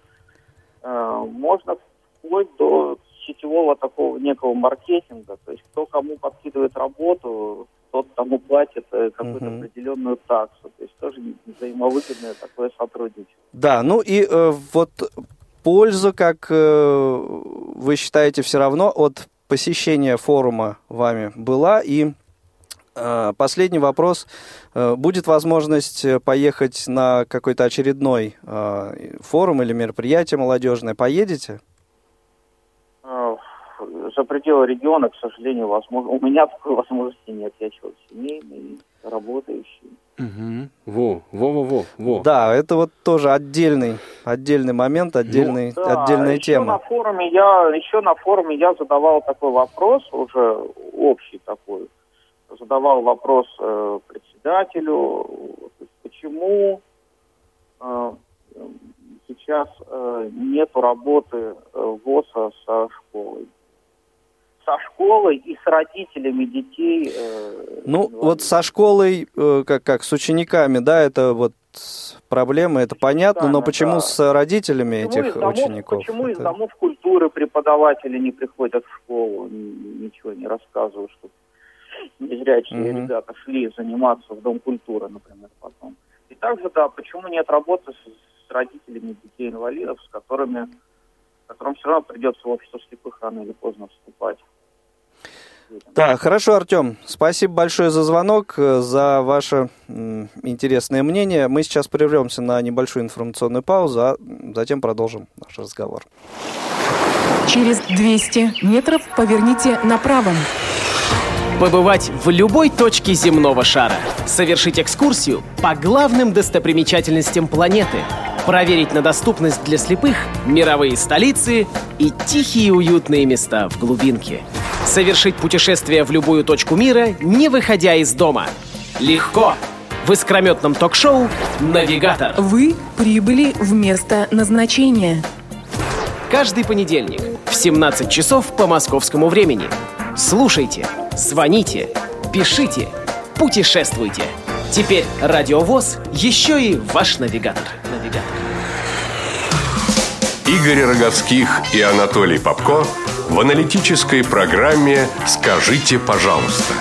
э, можно вплоть до сетевого такого некого маркетинга, то есть кто кому подкидывает работу, тот тому платит э, какую-то Мгм. определенную таксу, то есть тоже взаимовыгодное такое сотрудничество. Да, ну и э, вот польза, как э, вы считаете, все равно от посещения форума вами была. И э, последний вопрос. Э, будет возможность поехать на какой-то очередной форум или мероприятие молодежное? Поедете? За пределы региона, к сожалению, возможно, у меня такой возможности нет. Я человек семейный, работающий. Угу. Во, во, во, во, во. Да, это вот тоже отдельный, отдельный момент, отдельный, Ну Да, отдельная еще тема. На форуме я, еще на форуме я задавал такой вопрос, уже общий такой. Задавал вопрос э, председателю, почему э, сейчас э, нету работы э, ВОЗа со школой. Со школой и с родителями детей. э, Ну, инвалидов. вот со школой, э, как, как с учениками, да, это вот проблемы, это понятно, но почему да. с родителями Почему этих из домов- учеников? Почему из Это- домов культуры преподаватели не приходят в школу, ничего не рассказывают, что незрячие Мгм. ребята шли заниматься в Дом культуры, например, потом. И также, да, почему нет работы с, с родителями детей-инвалидов, с которыми, которым все равно придется в общество слепых рано или поздно вступать. Да, хорошо, Артем. Спасибо большое за звонок, э, за ваше интересное мнение. Мы сейчас прервемся на небольшую информационную паузу, а затем продолжим наш разговор. Через 200 метров поверните направо. Побывать в любой точке земного шара. Совершить экскурсию по главным достопримечательностям планеты. Проверить на доступность для слепых мировые столицы и тихие уютные места в глубинке. Совершить путешествие в любую точку мира, не выходя из дома. Легко. В искрометном ток-шоу «Навигатор». Вы прибыли в место назначения. Каждый понедельник в 17 часов по московскому времени. Слушайте, звоните, пишите, путешествуйте. Теперь Радиовоз еще и ваш навигатор. Навигатор. Игорь Роговских и Анатолий Попко в аналитической программе «Скажите, пожалуйста».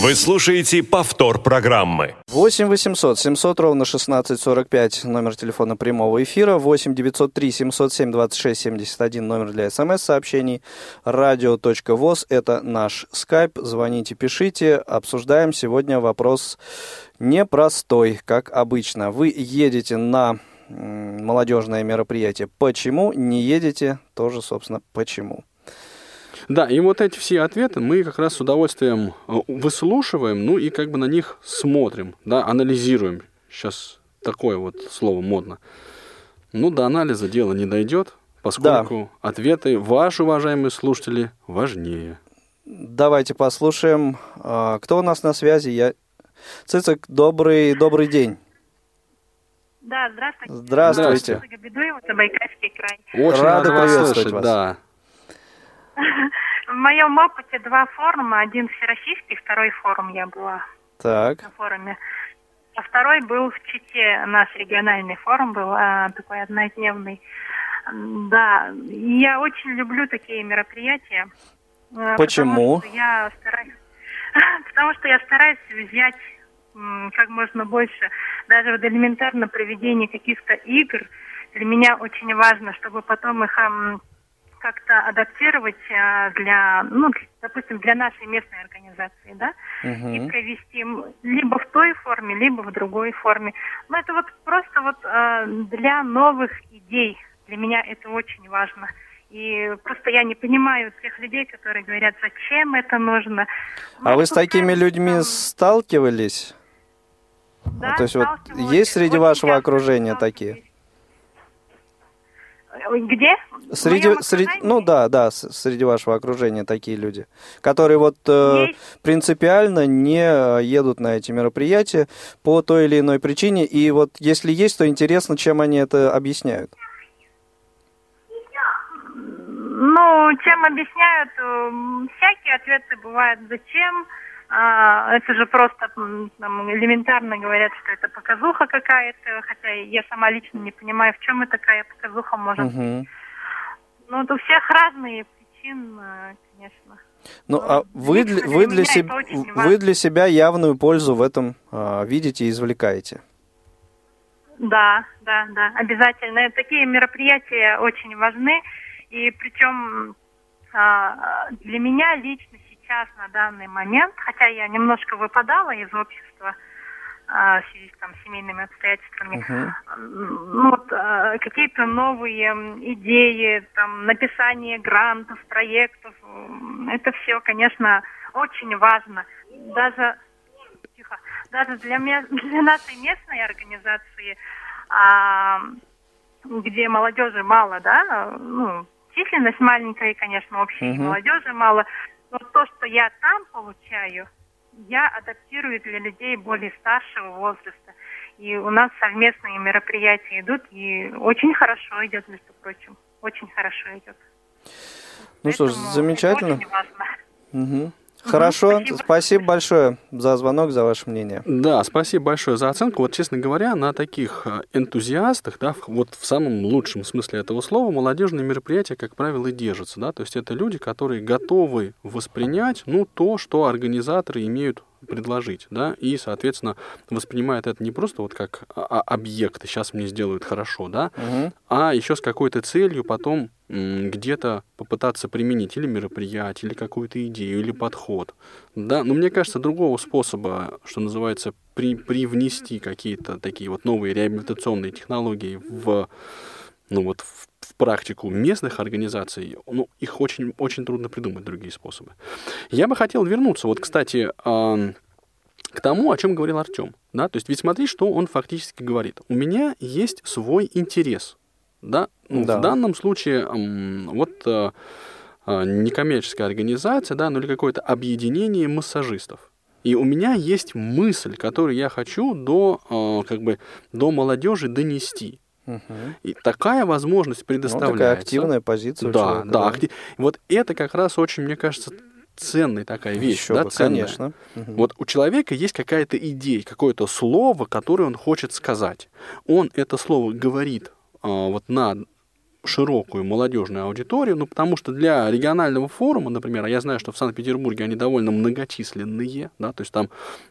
Вы слушаете повтор программы. 8 800 700 ровно 1645 номер телефона прямого эфира, 8 903 707 26 71 номер для смс-сообщений, радио.воз это наш скайп, звоните, пишите, обсуждаем сегодня вопрос непростой, как обычно. Вы едете на молодежное мероприятие, почему не едете, тоже, собственно, почему. Да, и вот эти все ответы мы как раз с удовольствием э, выслушиваем, ну и как бы на них смотрим, да, анализируем. Сейчас такое вот слово модно. Ну, до анализа дело не дойдет, поскольку ответы ваши, уважаемые слушатели, важнее. Давайте послушаем, а, кто у нас на связи. Я... Цицик, добрый, добрый день. Да, здравствуйте. Здравствуйте. Ольга Бедуева, Забайкальский край. Очень Рады рада вас приветствовать слышать, вас. да. В моем опыте два форума. Один всероссийский, второй форум я была Так, на форуме. А второй был в Чите, наш региональный форум был, а, такой однодневный. Да, я очень люблю такие мероприятия. э, Почему? Потому что я стараюсь, потому что я стараюсь взять как можно больше, даже вот элементарно проведение каких-то игр. Для меня очень важно, чтобы потом их как-то адаптировать а, для, ну, допустим, для нашей местной организации, да, и Мгм. провести либо в той форме, либо в другой форме. Но это вот просто вот а, для новых идей. Для меня это очень важно. И просто я не понимаю тех людей, которые говорят, зачем это нужно. А Ну, вы с такими людьми там- сталкивались? Да, то есть вот есть среди вашего окружения такие? Ой, Где? Среди, среди, ну да, да, среди вашего окружения такие люди, которые вот э, принципиально не э, едут на эти мероприятия по той или иной причине. И вот если есть, то интересно, чем они это объясняют. Ну, чем объясняют, м, всякие ответы бывают. Зачем? А, это же просто там, элементарно говорят, что это показуха какая-то, хотя я сама лично не понимаю, в чем и такая показуха может быть. Мгм. Ну, у всех разные причины, конечно. Ну, а вы лично для, для вы, для себ- очень вы для себя явную пользу в этом а, видите и извлекаете? Да, да, да, обязательно. Такие мероприятия очень важны. И причем а, для меня лично сейчас на данный момент, хотя я немножко выпадала из общества а, в связи с там, семейными обстоятельствами, Мгм. ну, вот, а, какие-то новые идеи, там, написание грантов, проектов, это все, конечно, очень важно. Даже тихо, даже для, для нашей местной организации, а, где молодежи мало, да, ну, численность маленькая, и, конечно, общей Мгм. молодежи мало, но то, что я там получаю, я адаптирую для людей более старшего возраста. И у нас совместные мероприятия идут, и очень хорошо идет, между прочим. Очень хорошо идет. Ну что ж, Поэтому замечательно. очень важно. Мгм. Хорошо, спасибо. спасибо большое за звонок, за ваше мнение. Да, спасибо большое за оценку. Вот, честно говоря, на таких э, энтузиастах, да, в- вот в самом лучшем смысле этого слова, молодежные мероприятия, как правило, и держатся, да, то есть это люди, которые готовы воспринять, ну, то, что организаторы имеют предложить, да, и, соответственно, воспринимают это не просто вот как а- а- объект, сейчас мне сделают хорошо, да, Мгм. а еще с какой-то целью потом где-то попытаться применить или мероприятие, или какую-то идею, или подход. Да, но мне кажется, другого способа, что называется, при, привнести какие-то такие вот новые реабилитационные технологии в, ну вот, в, в практику местных организаций, ну, их очень, очень трудно придумать другие способы. Я бы хотел вернуться, вот, кстати, к тому, о чем говорил Артем. Да? То есть ведь смотри, что он фактически говорит. У меня есть свой интерес. Да? Ну, Да. В данном случае вот э, э, некоммерческая организация, да, ну или какое-то объединение массажистов. И у меня есть мысль, которую я хочу до, э, как бы, до молодежи донести. Мгм. И такая возможность Ну, предоставляется. такая активная позиция Да, человека, да. акти- Вот это как раз очень, мне кажется, ценная такая вещь. Еще да, бы, ценная. конечно. Мгм. Вот у человека есть какая-то идея, какое-то слово, которое он хочет сказать. Он это слово говорит а, вот на широкую молодежную аудиторию, ну, потому что для регионального форума, например, а я знаю, что в Санкт-Петербурге они довольно многочисленные, да, то есть там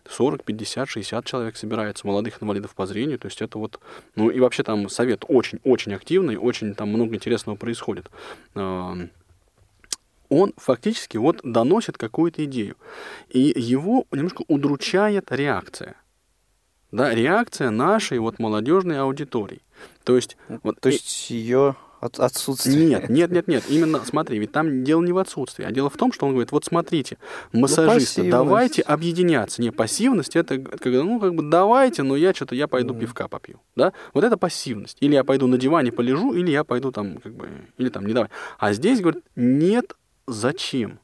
40, 50, 60 человек собирается, молодых инвалидов по зрению, то есть это вот, ну, и вообще там совет очень-очень активный, очень там много интересного происходит. Он фактически вот доносит какую-то идею. И его немножко удручает реакция. Да, реакция нашей вот молодежной аудитории. То есть, вот, То и- есть ее от- отсутствие. нет, нет, нет, нет. Именно, смотри, ведь там дело не в отсутствии, а дело в том, что он говорит, вот смотрите, массажисты, пассивность. давайте объединяться. Не, пассивность, это когда, ну, как бы давайте, но я что-то, я пойду пивка попью. Да? Вот это пассивность. Или я пойду на диване полежу, или я пойду там, как бы, или там, не давай. А здесь, говорит, нет, зачем?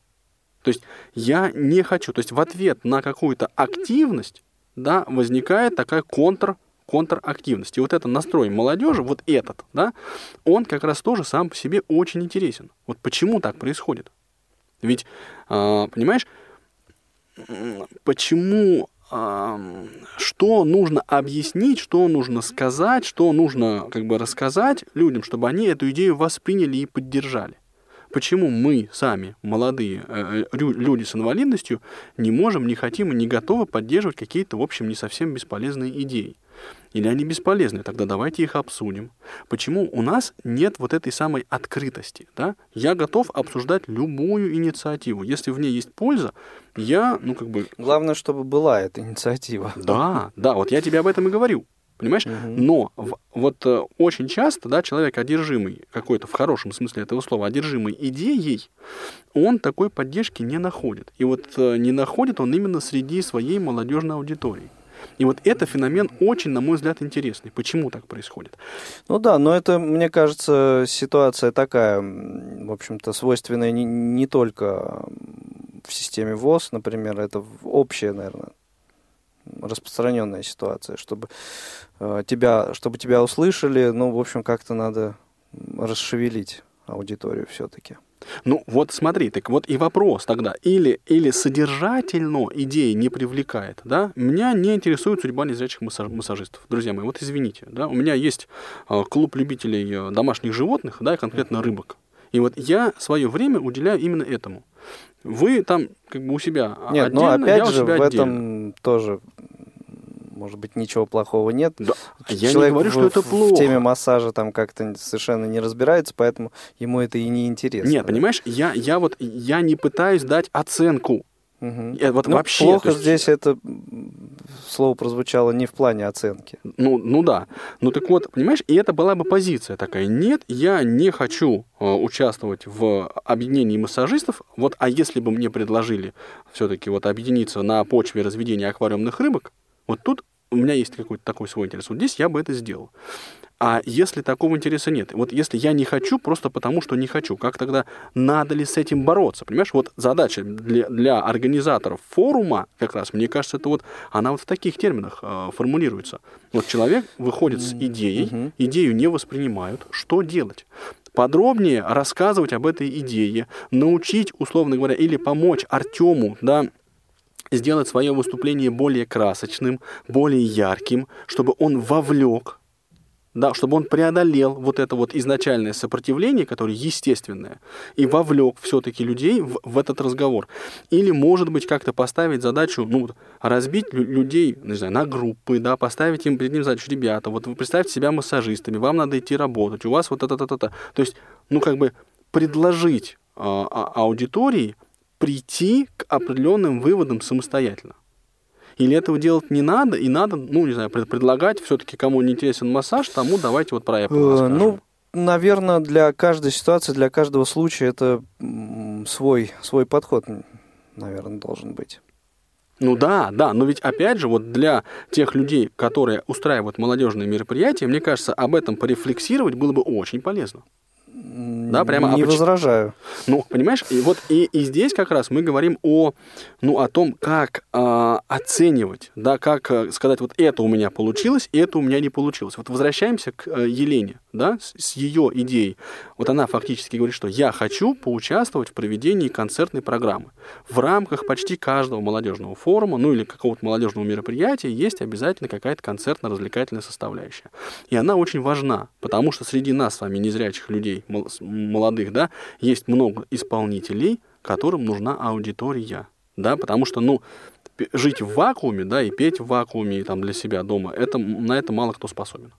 То есть я не хочу. То есть в ответ на какую-то активность, да, возникает такая контр контрактивность. И вот этот настрой молодежи, вот этот, да, он как раз тоже сам по себе очень интересен. Вот почему так происходит? Ведь, а, понимаешь, почему, что нужно объяснить, что нужно сказать, что нужно как бы рассказать людям, чтобы они эту идею восприняли и поддержали? Почему мы сами, молодые э, рю- люди с инвалидностью, не можем, не хотим и не готовы поддерживать какие-то, в общем, не совсем бесполезные идеи? Или они бесполезны? Тогда давайте их обсудим. Почему у нас нет вот этой самой открытости? Да? Я готов обсуждать любую инициативу. Если в ней есть польза, я, ну, как бы, Главное, чтобы была эта инициатива. да, да, вот я тебе об этом и говорю. Понимаешь? Но в- вот э, очень часто, да, человек одержимый, какой-то в хорошем смысле этого слова, одержимый идеей, он такой поддержки не находит. И вот э, не находит он именно среди своей молодежной аудитории. И вот это феномен очень, на мой взгляд, интересный. Почему так происходит? Ну да, но это, мне кажется, ситуация такая, в общем-то, свойственная не, не только в системе ВОЗ, например, это общая, наверное, распространенная ситуация, чтобы э, тебя, чтобы тебя услышали, ну, в общем, как-то надо расшевелить аудиторию все-таки. Ну, вот смотри, так вот и вопрос тогда. Или, или содержательно идея не привлекает, да? Меня не интересует судьба незрячих массаж- массажистов. Друзья мои, вот извините, да? У меня есть э, клуб любителей э, домашних животных, да, и конкретно рыбок. И вот я свое время уделяю именно этому. Вы там как бы у себя Нет, отдельно, но опять я у же, себя в отдельно. этом тоже, может быть, ничего плохого нет. Да, я не Человек говорю, в- что это плохо. В теме массажа там как-то совершенно не разбирается, поэтому ему это и не интересно. Нет, понимаешь, я, я вот я не пытаюсь дать оценку. Я вот Ну, вообще. плохо есть- здесь это слово прозвучало не в плане оценки. Ну, ну да. Ну так вот, понимаешь, и это была бы позиция такая. Нет, я не хочу э, участвовать в объединении массажистов. Вот, а если бы мне предложили все-таки вот объединиться на почве разведения аквариумных рыбок, вот тут у меня есть какой-то такой свой интерес. Вот здесь я бы это сделал. А если такого интереса нет, вот если я не хочу просто потому, что не хочу, как тогда надо ли с этим бороться? Понимаешь, вот задача для, для организаторов форума, как раз, мне кажется, это вот, она вот в таких терминах э, формулируется. Вот человек выходит с идеей, идею не воспринимают, что делать? Подробнее рассказывать об этой идее, научить, условно говоря, или помочь Артему, да, сделать свое выступление более красочным, более ярким, чтобы он вовлек да, чтобы он преодолел вот это вот изначальное сопротивление, которое естественное, и вовлек все-таки людей в, в этот разговор. Или, может быть, как-то поставить задачу, ну, разбить лю- людей, не знаю, на группы, да, поставить им перед ним задачу, ребята, вот вы представьте себя массажистами, вам надо идти работать, у вас вот это-то-то. То есть, ну, как бы предложить а- аудитории прийти к определенным выводам самостоятельно. Или этого делать не надо, и надо, ну, не знаю, пред- предлагать все-таки, кому не интересен массаж, тому давайте вот про Apple Э, расскажем. Ну, наверное, для каждой ситуации, для каждого случая это свой, свой подход, наверное, должен быть. Ну да, да, но ведь опять же, вот для тех людей, которые устраивают молодежные мероприятия, мне кажется, об этом порефлексировать было бы очень полезно. Да, прямо, а Не поч- возражаю. Ну, понимаешь, и вот и, и здесь как раз мы говорим о, ну, о том, как а, оценивать, да, как а, сказать, вот это у меня получилось, это у меня не получилось. Вот возвращаемся к э, Елене, да, с, с ее идеей. Вот она фактически говорит, что я хочу поучаствовать в проведении концертной программы. В рамках почти каждого молодежного форума, ну или какого-то молодежного мероприятия есть обязательно какая-то концертно-развлекательная составляющая. И она очень важна, потому что среди нас с вами незрячих людей, молодых, да, есть много исполнителей, которым нужна аудитория, да, потому что, ну, жить в вакууме, да, и петь в вакууме там для себя дома, это, на это мало кто способен.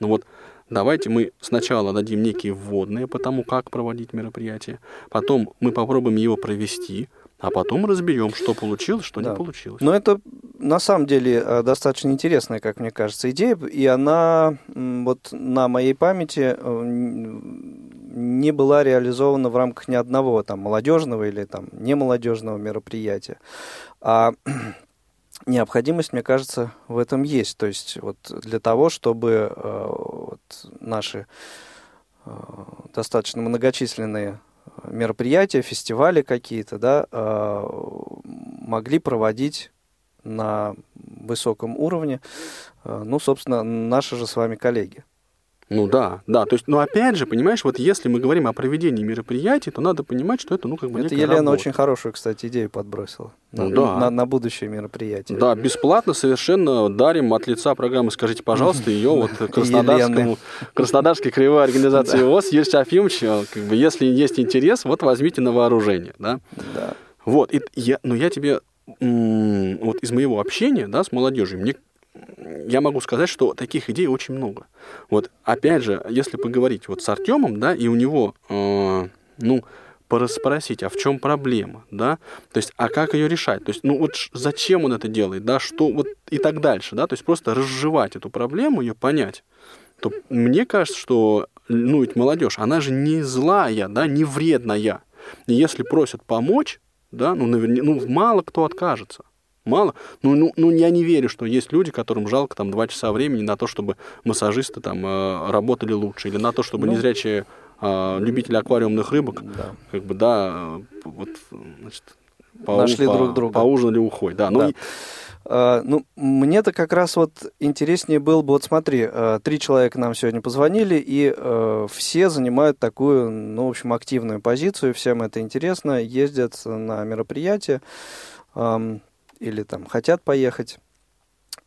Ну вот, давайте мы сначала дадим некие вводные по тому, как проводить мероприятие, потом мы попробуем его провести, а потом разберем, что получилось, что Да. не получилось. Но это на самом деле э, достаточно интересная, как мне кажется, идея, и она вот на моей памяти э, не была реализована в рамках ни одного там молодежного или там не молодежного мероприятия. А необходимость, мне кажется, в этом есть. То есть вот для того, чтобы э, вот наши достаточно многочисленные мероприятия, фестивали какие-то, да, э, могли проводить на высоком уровне, э, ну, собственно, наши же с вами коллеги. Ну да, да. То есть, но опять же, понимаешь, вот если мы говорим о проведении мероприятий, то надо понимать, что это, ну, как бы Это Елена работа. очень хорошую, кстати, идею подбросила Ну на, да. на, на будущее мероприятие. Да, бесплатно совершенно дарим от лица программы «Скажите, пожалуйста», ее вот Краснодарскому. Краснодарской краевой организации ВОЗ, Юрий Серафимович, э, как бы, если есть интерес, вот возьмите на вооружение, да. Да. Вот, и я, но я тебе, вот из моего общения, да, с молодежью, мне, я могу сказать, что таких идей очень много. Вот, опять же, если поговорить вот с Артемом, да, и у него, э, ну, порасспросить, а в чем проблема, да, то есть, а как ее решать, то есть, ну, вот зачем он это делает, да, что, вот, и так дальше, да, то есть, просто разжевать эту проблему, ее понять, то мне кажется, что, ну, ведь молодежь, она же не злая, да, не вредная, и если просят помочь, да, ну, наверня- ну, мало кто откажется. Мало. Ну, ну, ну, я не верю, что есть люди, которым жалко там два часа времени на то, чтобы массажисты там э, работали лучше, или на то, чтобы Ну. незрячие э, любители аквариумных рыбок, Да. как бы, да, э, вот, значит, Поу- Нашли по- друг друга. Поужинали ухой, да. Ну, Да. и- А, Ну, мне-то как раз вот интереснее было бы, вот смотри, э, три человека нам сегодня позвонили, и э, все занимают такую, ну, в общем, активную позицию, всем это интересно, ездят на мероприятия ам, или там хотят поехать.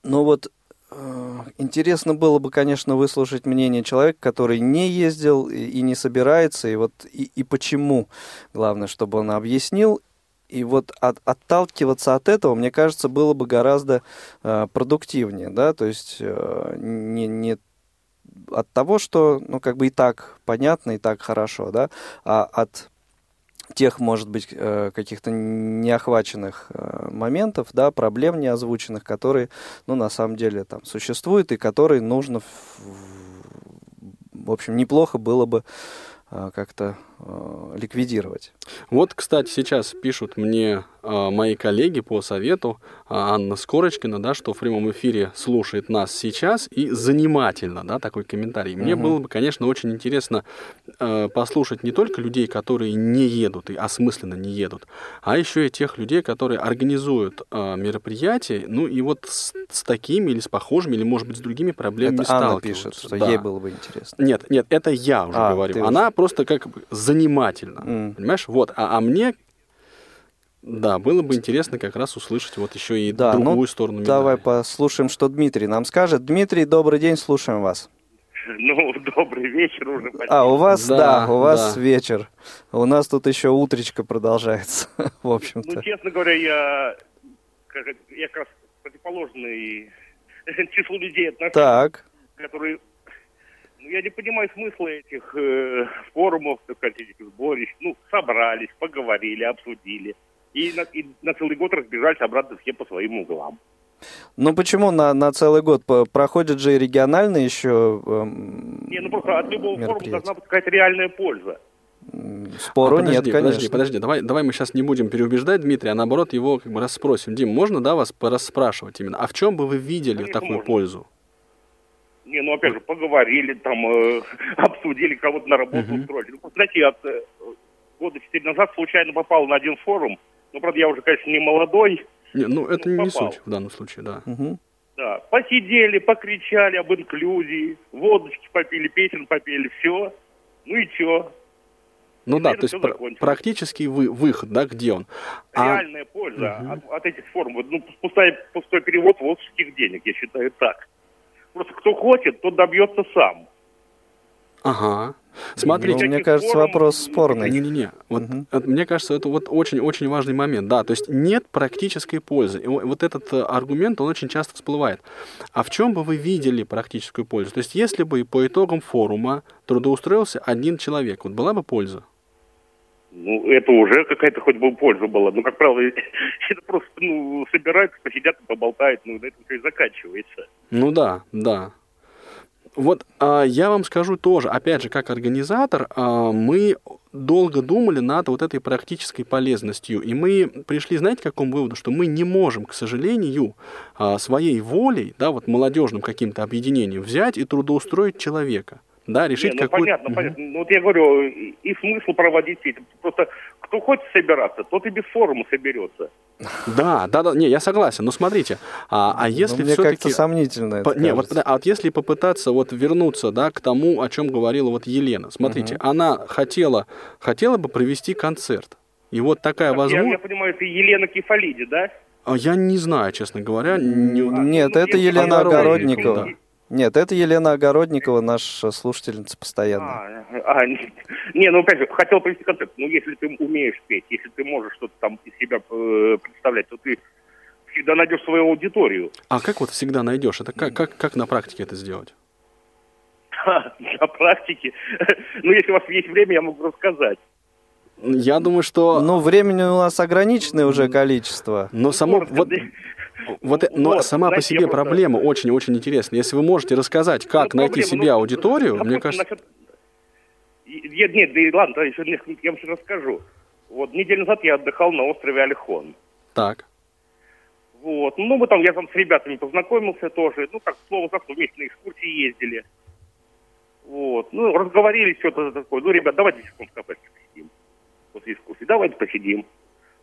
Но вот э, интересно было бы, конечно, выслушать мнение человека, который не ездил и, не собирается, и вот и, и почему, главное, чтобы он объяснил. И вот от- отталкиваться от этого, мне кажется, было бы гораздо э, продуктивнее, да, то есть э, не, не от того, что, ну, как бы и так понятно, и так хорошо, да, а от тех, может быть, э, каких-то неохваченных э, моментов, да, проблем не озвученных, которые, ну, на самом деле там существуют и которые нужно, в, общем, неплохо было бы э, как-то э, ликвидировать. Вот, кстати, сейчас пишут мне э, мои коллеги по совету, э, Анна Скорочкина, да, что в прямом эфире слушает нас сейчас и занимательно, да, такой комментарий. Мне Мгм. было бы, конечно, очень интересно э, послушать не только людей, которые не едут и осмысленно не едут, а еще и тех людей, которые организуют э, мероприятия, ну и вот с, с такими или с похожими, или, может быть, с другими проблемами Это Анна пишет, что Да. ей было бы интересно. Нет, нет, это я уже А, говорю. уже. Она просто как бы занимательно. М. Понимаешь? Вот. А, а мне, да, было бы интересно как раз услышать вот еще и Да, другую ну, сторону медали. Давай послушаем, что Дмитрий нам скажет. Дмитрий, добрый день, слушаем вас. Ну, добрый вечер уже. почти. А, у вас, да, Да, у вас да. вечер. У нас тут еще утречка продолжается, в Ну, общем-то. честно говоря, я, как, я как раз противоположный числу людей отношусь, Так, которые... Я не понимаю смысла этих э, форумов, так сказать, этих сборищ. Ну, собрались, поговорили, обсудили. И на, и на целый год разбежались обратно все по своим углам. ну почему на, на целый год? Проходят же и региональные еще эм, Не, ну просто от любого форума должна быть какая-то реальная польза. Спору А, нет, подожди, конечно. подожди, подожди, давай, давай мы сейчас не будем переубеждать Дмитрия, а наоборот его как бы расспросим. Дим, можно, да, вас порасспрашивать именно? А в чем бы вы видели Конечно, такую можно. пользу? Не, ну опять же, поговорили, там, э, обсудили, кого-то на работу Мгм. устроили. Ну, знаете, я от, э, года четыре назад случайно попал на один форум. Ну, правда, я уже, конечно, не молодой. Не, ну, это Ну, не попал. суть в данном случае, да. Мгм. Да, посидели, покричали об инклюзии, водочки попили, песен попели, все. Ну и чё? Ну И да, то есть пр- практический вы, выход, да, где он? А, Реальная польза Мгм. от, от этих форумов. Ну, пустой, пустой перевод волжских денег, я считаю так. Просто кто хочет, тот добьется сам. ага. Смотрите, Ну, мне кажется, форумов, вопрос спорный. Не-не-не, вот это, мне кажется, это вот очень-очень важный момент, да, то есть нет практической пользы. И вот этот э, аргумент, он очень часто всплывает. А в чем бы вы видели практическую пользу? То есть если бы по итогам форума трудоустроился один человек, вот была бы польза? Ну, это уже какая-то хоть бы польза была. Ну, как правило, это просто, ну, собираются, посидят поболтают, ну, на этом все и заканчивается. Ну да, да. Вот а, я вам скажу тоже, опять же, как организатор, а, мы долго думали над вот этой практической полезностью, и мы пришли, знаете, к какому выводу, что мы не можем, к сожалению, а, своей волей, да, вот молодежным каким-то объединением взять и трудоустроить человека, да, решить Не, ну, какую-то... понятно, понятно. Ну, вот я говорю, и, и смысл проводить эти. Просто кто хочет собираться, тот и без форума соберется. Да, да, да, не, я согласен, но смотрите, а, а если Ну, мне все-таки... как-то сомнительно это По- не, вот, а вот если попытаться вот вернуться, да, к тому, о чем говорила вот Елена. Смотрите, она хотела, хотела бы провести концерт. И вот такая Я, я возможность... понимаю, это Елена Кефалиди, да? Я не знаю, честно говоря. не- Нет, ну, это если Елена Огородникова. Нет, это Елена Огородникова, наша слушательница постоянная. А, а, не, не, ну опять же, хотел провести концерт. Ну, если ты умеешь петь, если ты можешь что-то там из себя э, представлять, то ты всегда найдешь свою аудиторию. А как вот всегда найдешь? Это как, как, как на практике это сделать? На практике. Ну, если у вас есть время, я могу рассказать. Я думаю, что... Ну, времени у нас ограниченное уже количество. Но само... Коротко, Вот, да. Вот, э- но Вот, сама по себе проблема очень-очень интересная. Если вы можете рассказать, как Ну, найти себе ну, аудиторию, мне допустим, кажется... насчет- Нет, нет, да и ладно, несколько- я вам сейчас расскажу. Вот неделю назад я отдыхал на острове Альхон. Так. Вот. Ну, мы там, я там с ребятами познакомился тоже. Ну, так, слово за слово, вместе на экскурсии ездили. Вот. Ну, разговорились, что-то такое. Ну, ребят, давайте в кафе посидим. После экскурсии. Давайте посидим.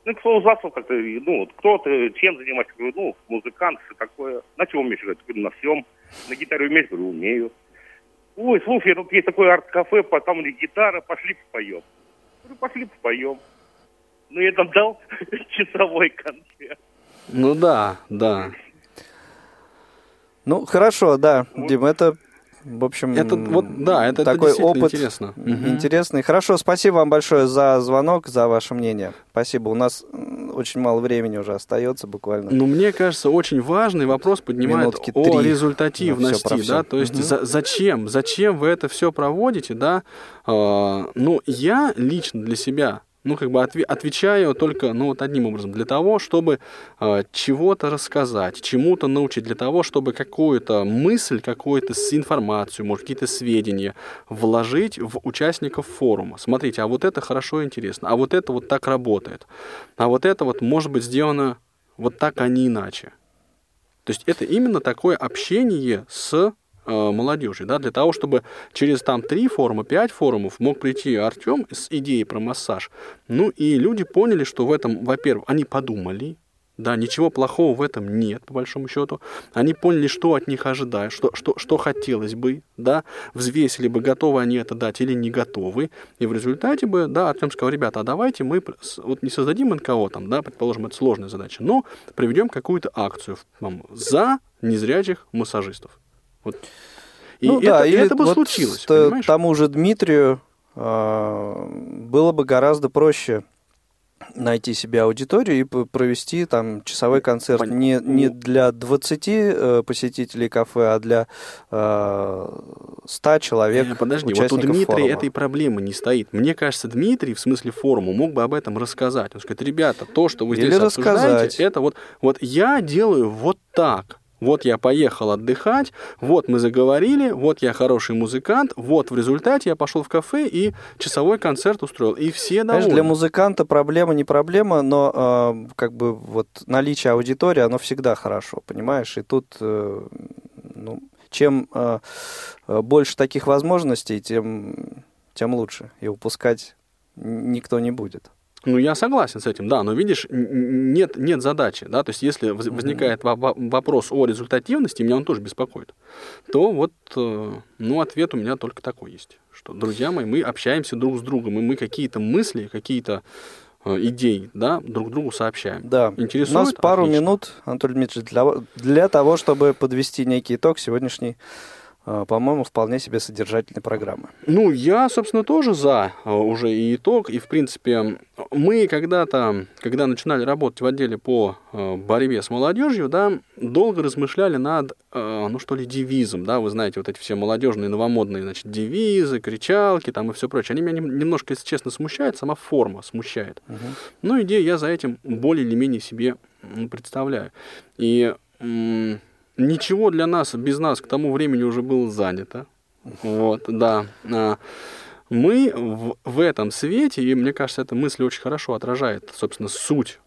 Ну, к слову, заслуг как-то, ну, вот кто ты, чем занимаешься? Говорю, ну, музыкант, все такое. На чем умеешь играть? Говорю, на всем. На гитаре умеешь? Говорю, умею. Ой, слушай, тут есть такое арт-кафе, там гитара, пошли попоем. Говорю, пошли попоем. Ну, я там дал часовой концерт. Ну да, да. Ну, хорошо, да, Дим, это, в общем, Это вот, да, это, это такой действительно опыт интересно. Интересный. Хорошо, спасибо вам большое за звонок, за ваше мнение. Спасибо. У нас очень мало времени уже остается буквально. Ну, мне кажется, очень важный вопрос поднимает Минутки о результативности, всё. да, то есть Мгм. за- зачем, зачем вы это все проводите, да? А, ну, я лично для себя, ну, как бы отве- отвечаю только, ну, вот одним образом, для того, чтобы а, чего-то рассказать, чему-то научить, для того, чтобы какую-то мысль, какую-то информацию, может, какие-то сведения вложить в участников форума. Смотрите, а вот это хорошо и интересно, а вот это вот так работает, а вот это вот может быть сделано вот так, а не иначе. То есть это именно такое общение с э, молодежью, да, для того, чтобы через там три форума, пять форумов мог прийти Артем с идеей про массаж. Ну и люди поняли, что в этом, во-первых, они подумали, да, ничего плохого в этом нет, по большому счету. Они поняли, что от них ожидают, что, что, что хотелось бы, да, взвесили бы, готовы они это дать или не готовы. И в результате бы, да, Артем сказал, ребята, а давайте мы вот не создадим НКО, там, да, предположим, это сложная задача, но проведем какую-то акцию там, за незрячих массажистов. Вот. И ну это, да, и это бы вот случилось, понимаешь? тому же Дмитрию а, было бы гораздо проще найти себе аудиторию и провести там часовой концерт Пон- не, не для 20 э, посетителей кафе, а для э, 100 человек Э, Подожди, вот у Дмитрия форума. этой проблемы не стоит. Мне кажется, Дмитрий, в смысле форума, мог бы об этом рассказать. Он сказать, ребята, то, что вы Или здесь рассказать. обсуждаете, это вот, вот я делаю вот так. Вот я поехал отдыхать, вот мы заговорили, вот я хороший музыкант, вот в результате я пошел в кафе и часовой концерт устроил. И все Знаешь, довольны. для музыканта проблема не проблема, но э, как бы вот наличие аудитории, оно всегда хорошо, понимаешь? И тут, э, ну, чем э, больше таких возможностей, тем, тем лучше. И упускать никто не будет. Ну, я согласен с этим, да, но видишь, нет, нет задачи, да, то есть если воз- возникает во- во- вопрос о результативности, меня он тоже беспокоит, то вот, э, ну, ответ у меня только такой есть, что, друзья мои, мы общаемся друг с другом, и мы какие-то мысли, какие-то э, идеи, да, друг другу сообщаем. Да. Интересует? У нас пару Отлично. минут, Анатолий Дмитриевич, для, для того, чтобы подвести некий итог сегодняшней, по-моему, вполне себе содержательной программы. Ну, я, собственно, тоже за э, уже и итог. И, в принципе, мы когда-то, когда начинали работать в отделе по э, борьбе с молодежью, да, долго размышляли над, э, ну, что ли, девизом, да, вы знаете, вот эти все молодежные новомодные, значит, девизы, кричалки там и все прочее. Они меня нем- немножко, если честно, смущают, сама форма смущает. Ну, идею я за этим более или менее себе представляю. И ничего для нас, без нас к тому времени уже было занято. Вот, да. А, Мы в, в этом свете, и мне кажется, эта мысль очень хорошо отражает, собственно, суть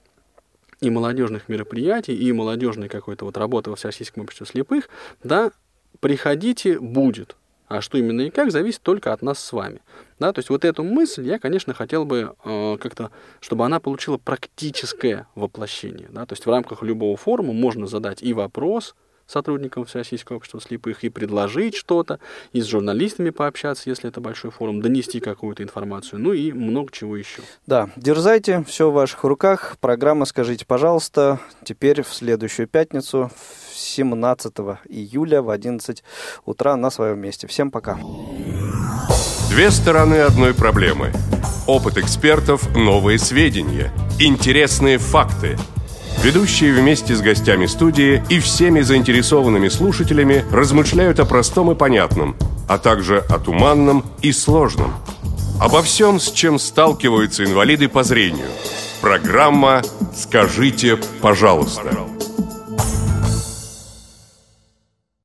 и молодежных мероприятий, и молодежной какой-то вот работы во Всероссийском обществе слепых, да, приходите, будет. А что именно и как, зависит только от нас с вами. Да, то есть вот эту мысль я, конечно, хотел бы э, как-то, чтобы она получила практическое воплощение. Да? То есть в рамках любого форума можно задать и вопрос сотрудникам Всероссийского общества слепых, и предложить что-то, и с журналистами пообщаться, если это большой форум, донести какую-то информацию, ну и много чего еще. Да, дерзайте, все в ваших руках. Программа «Скажите, пожалуйста» теперь в следующую пятницу, 17 июля в 11 утра на своем месте. Всем пока. Две стороны одной проблемы. Опыт экспертов, новые сведения, интересные факты. Ведущие вместе с гостями студии и всеми заинтересованными слушателями размышляют о простом и понятном, а также о туманном и сложном. Обо всем, с чем сталкиваются инвалиды по зрению. Программа «Скажите, пожалуйста».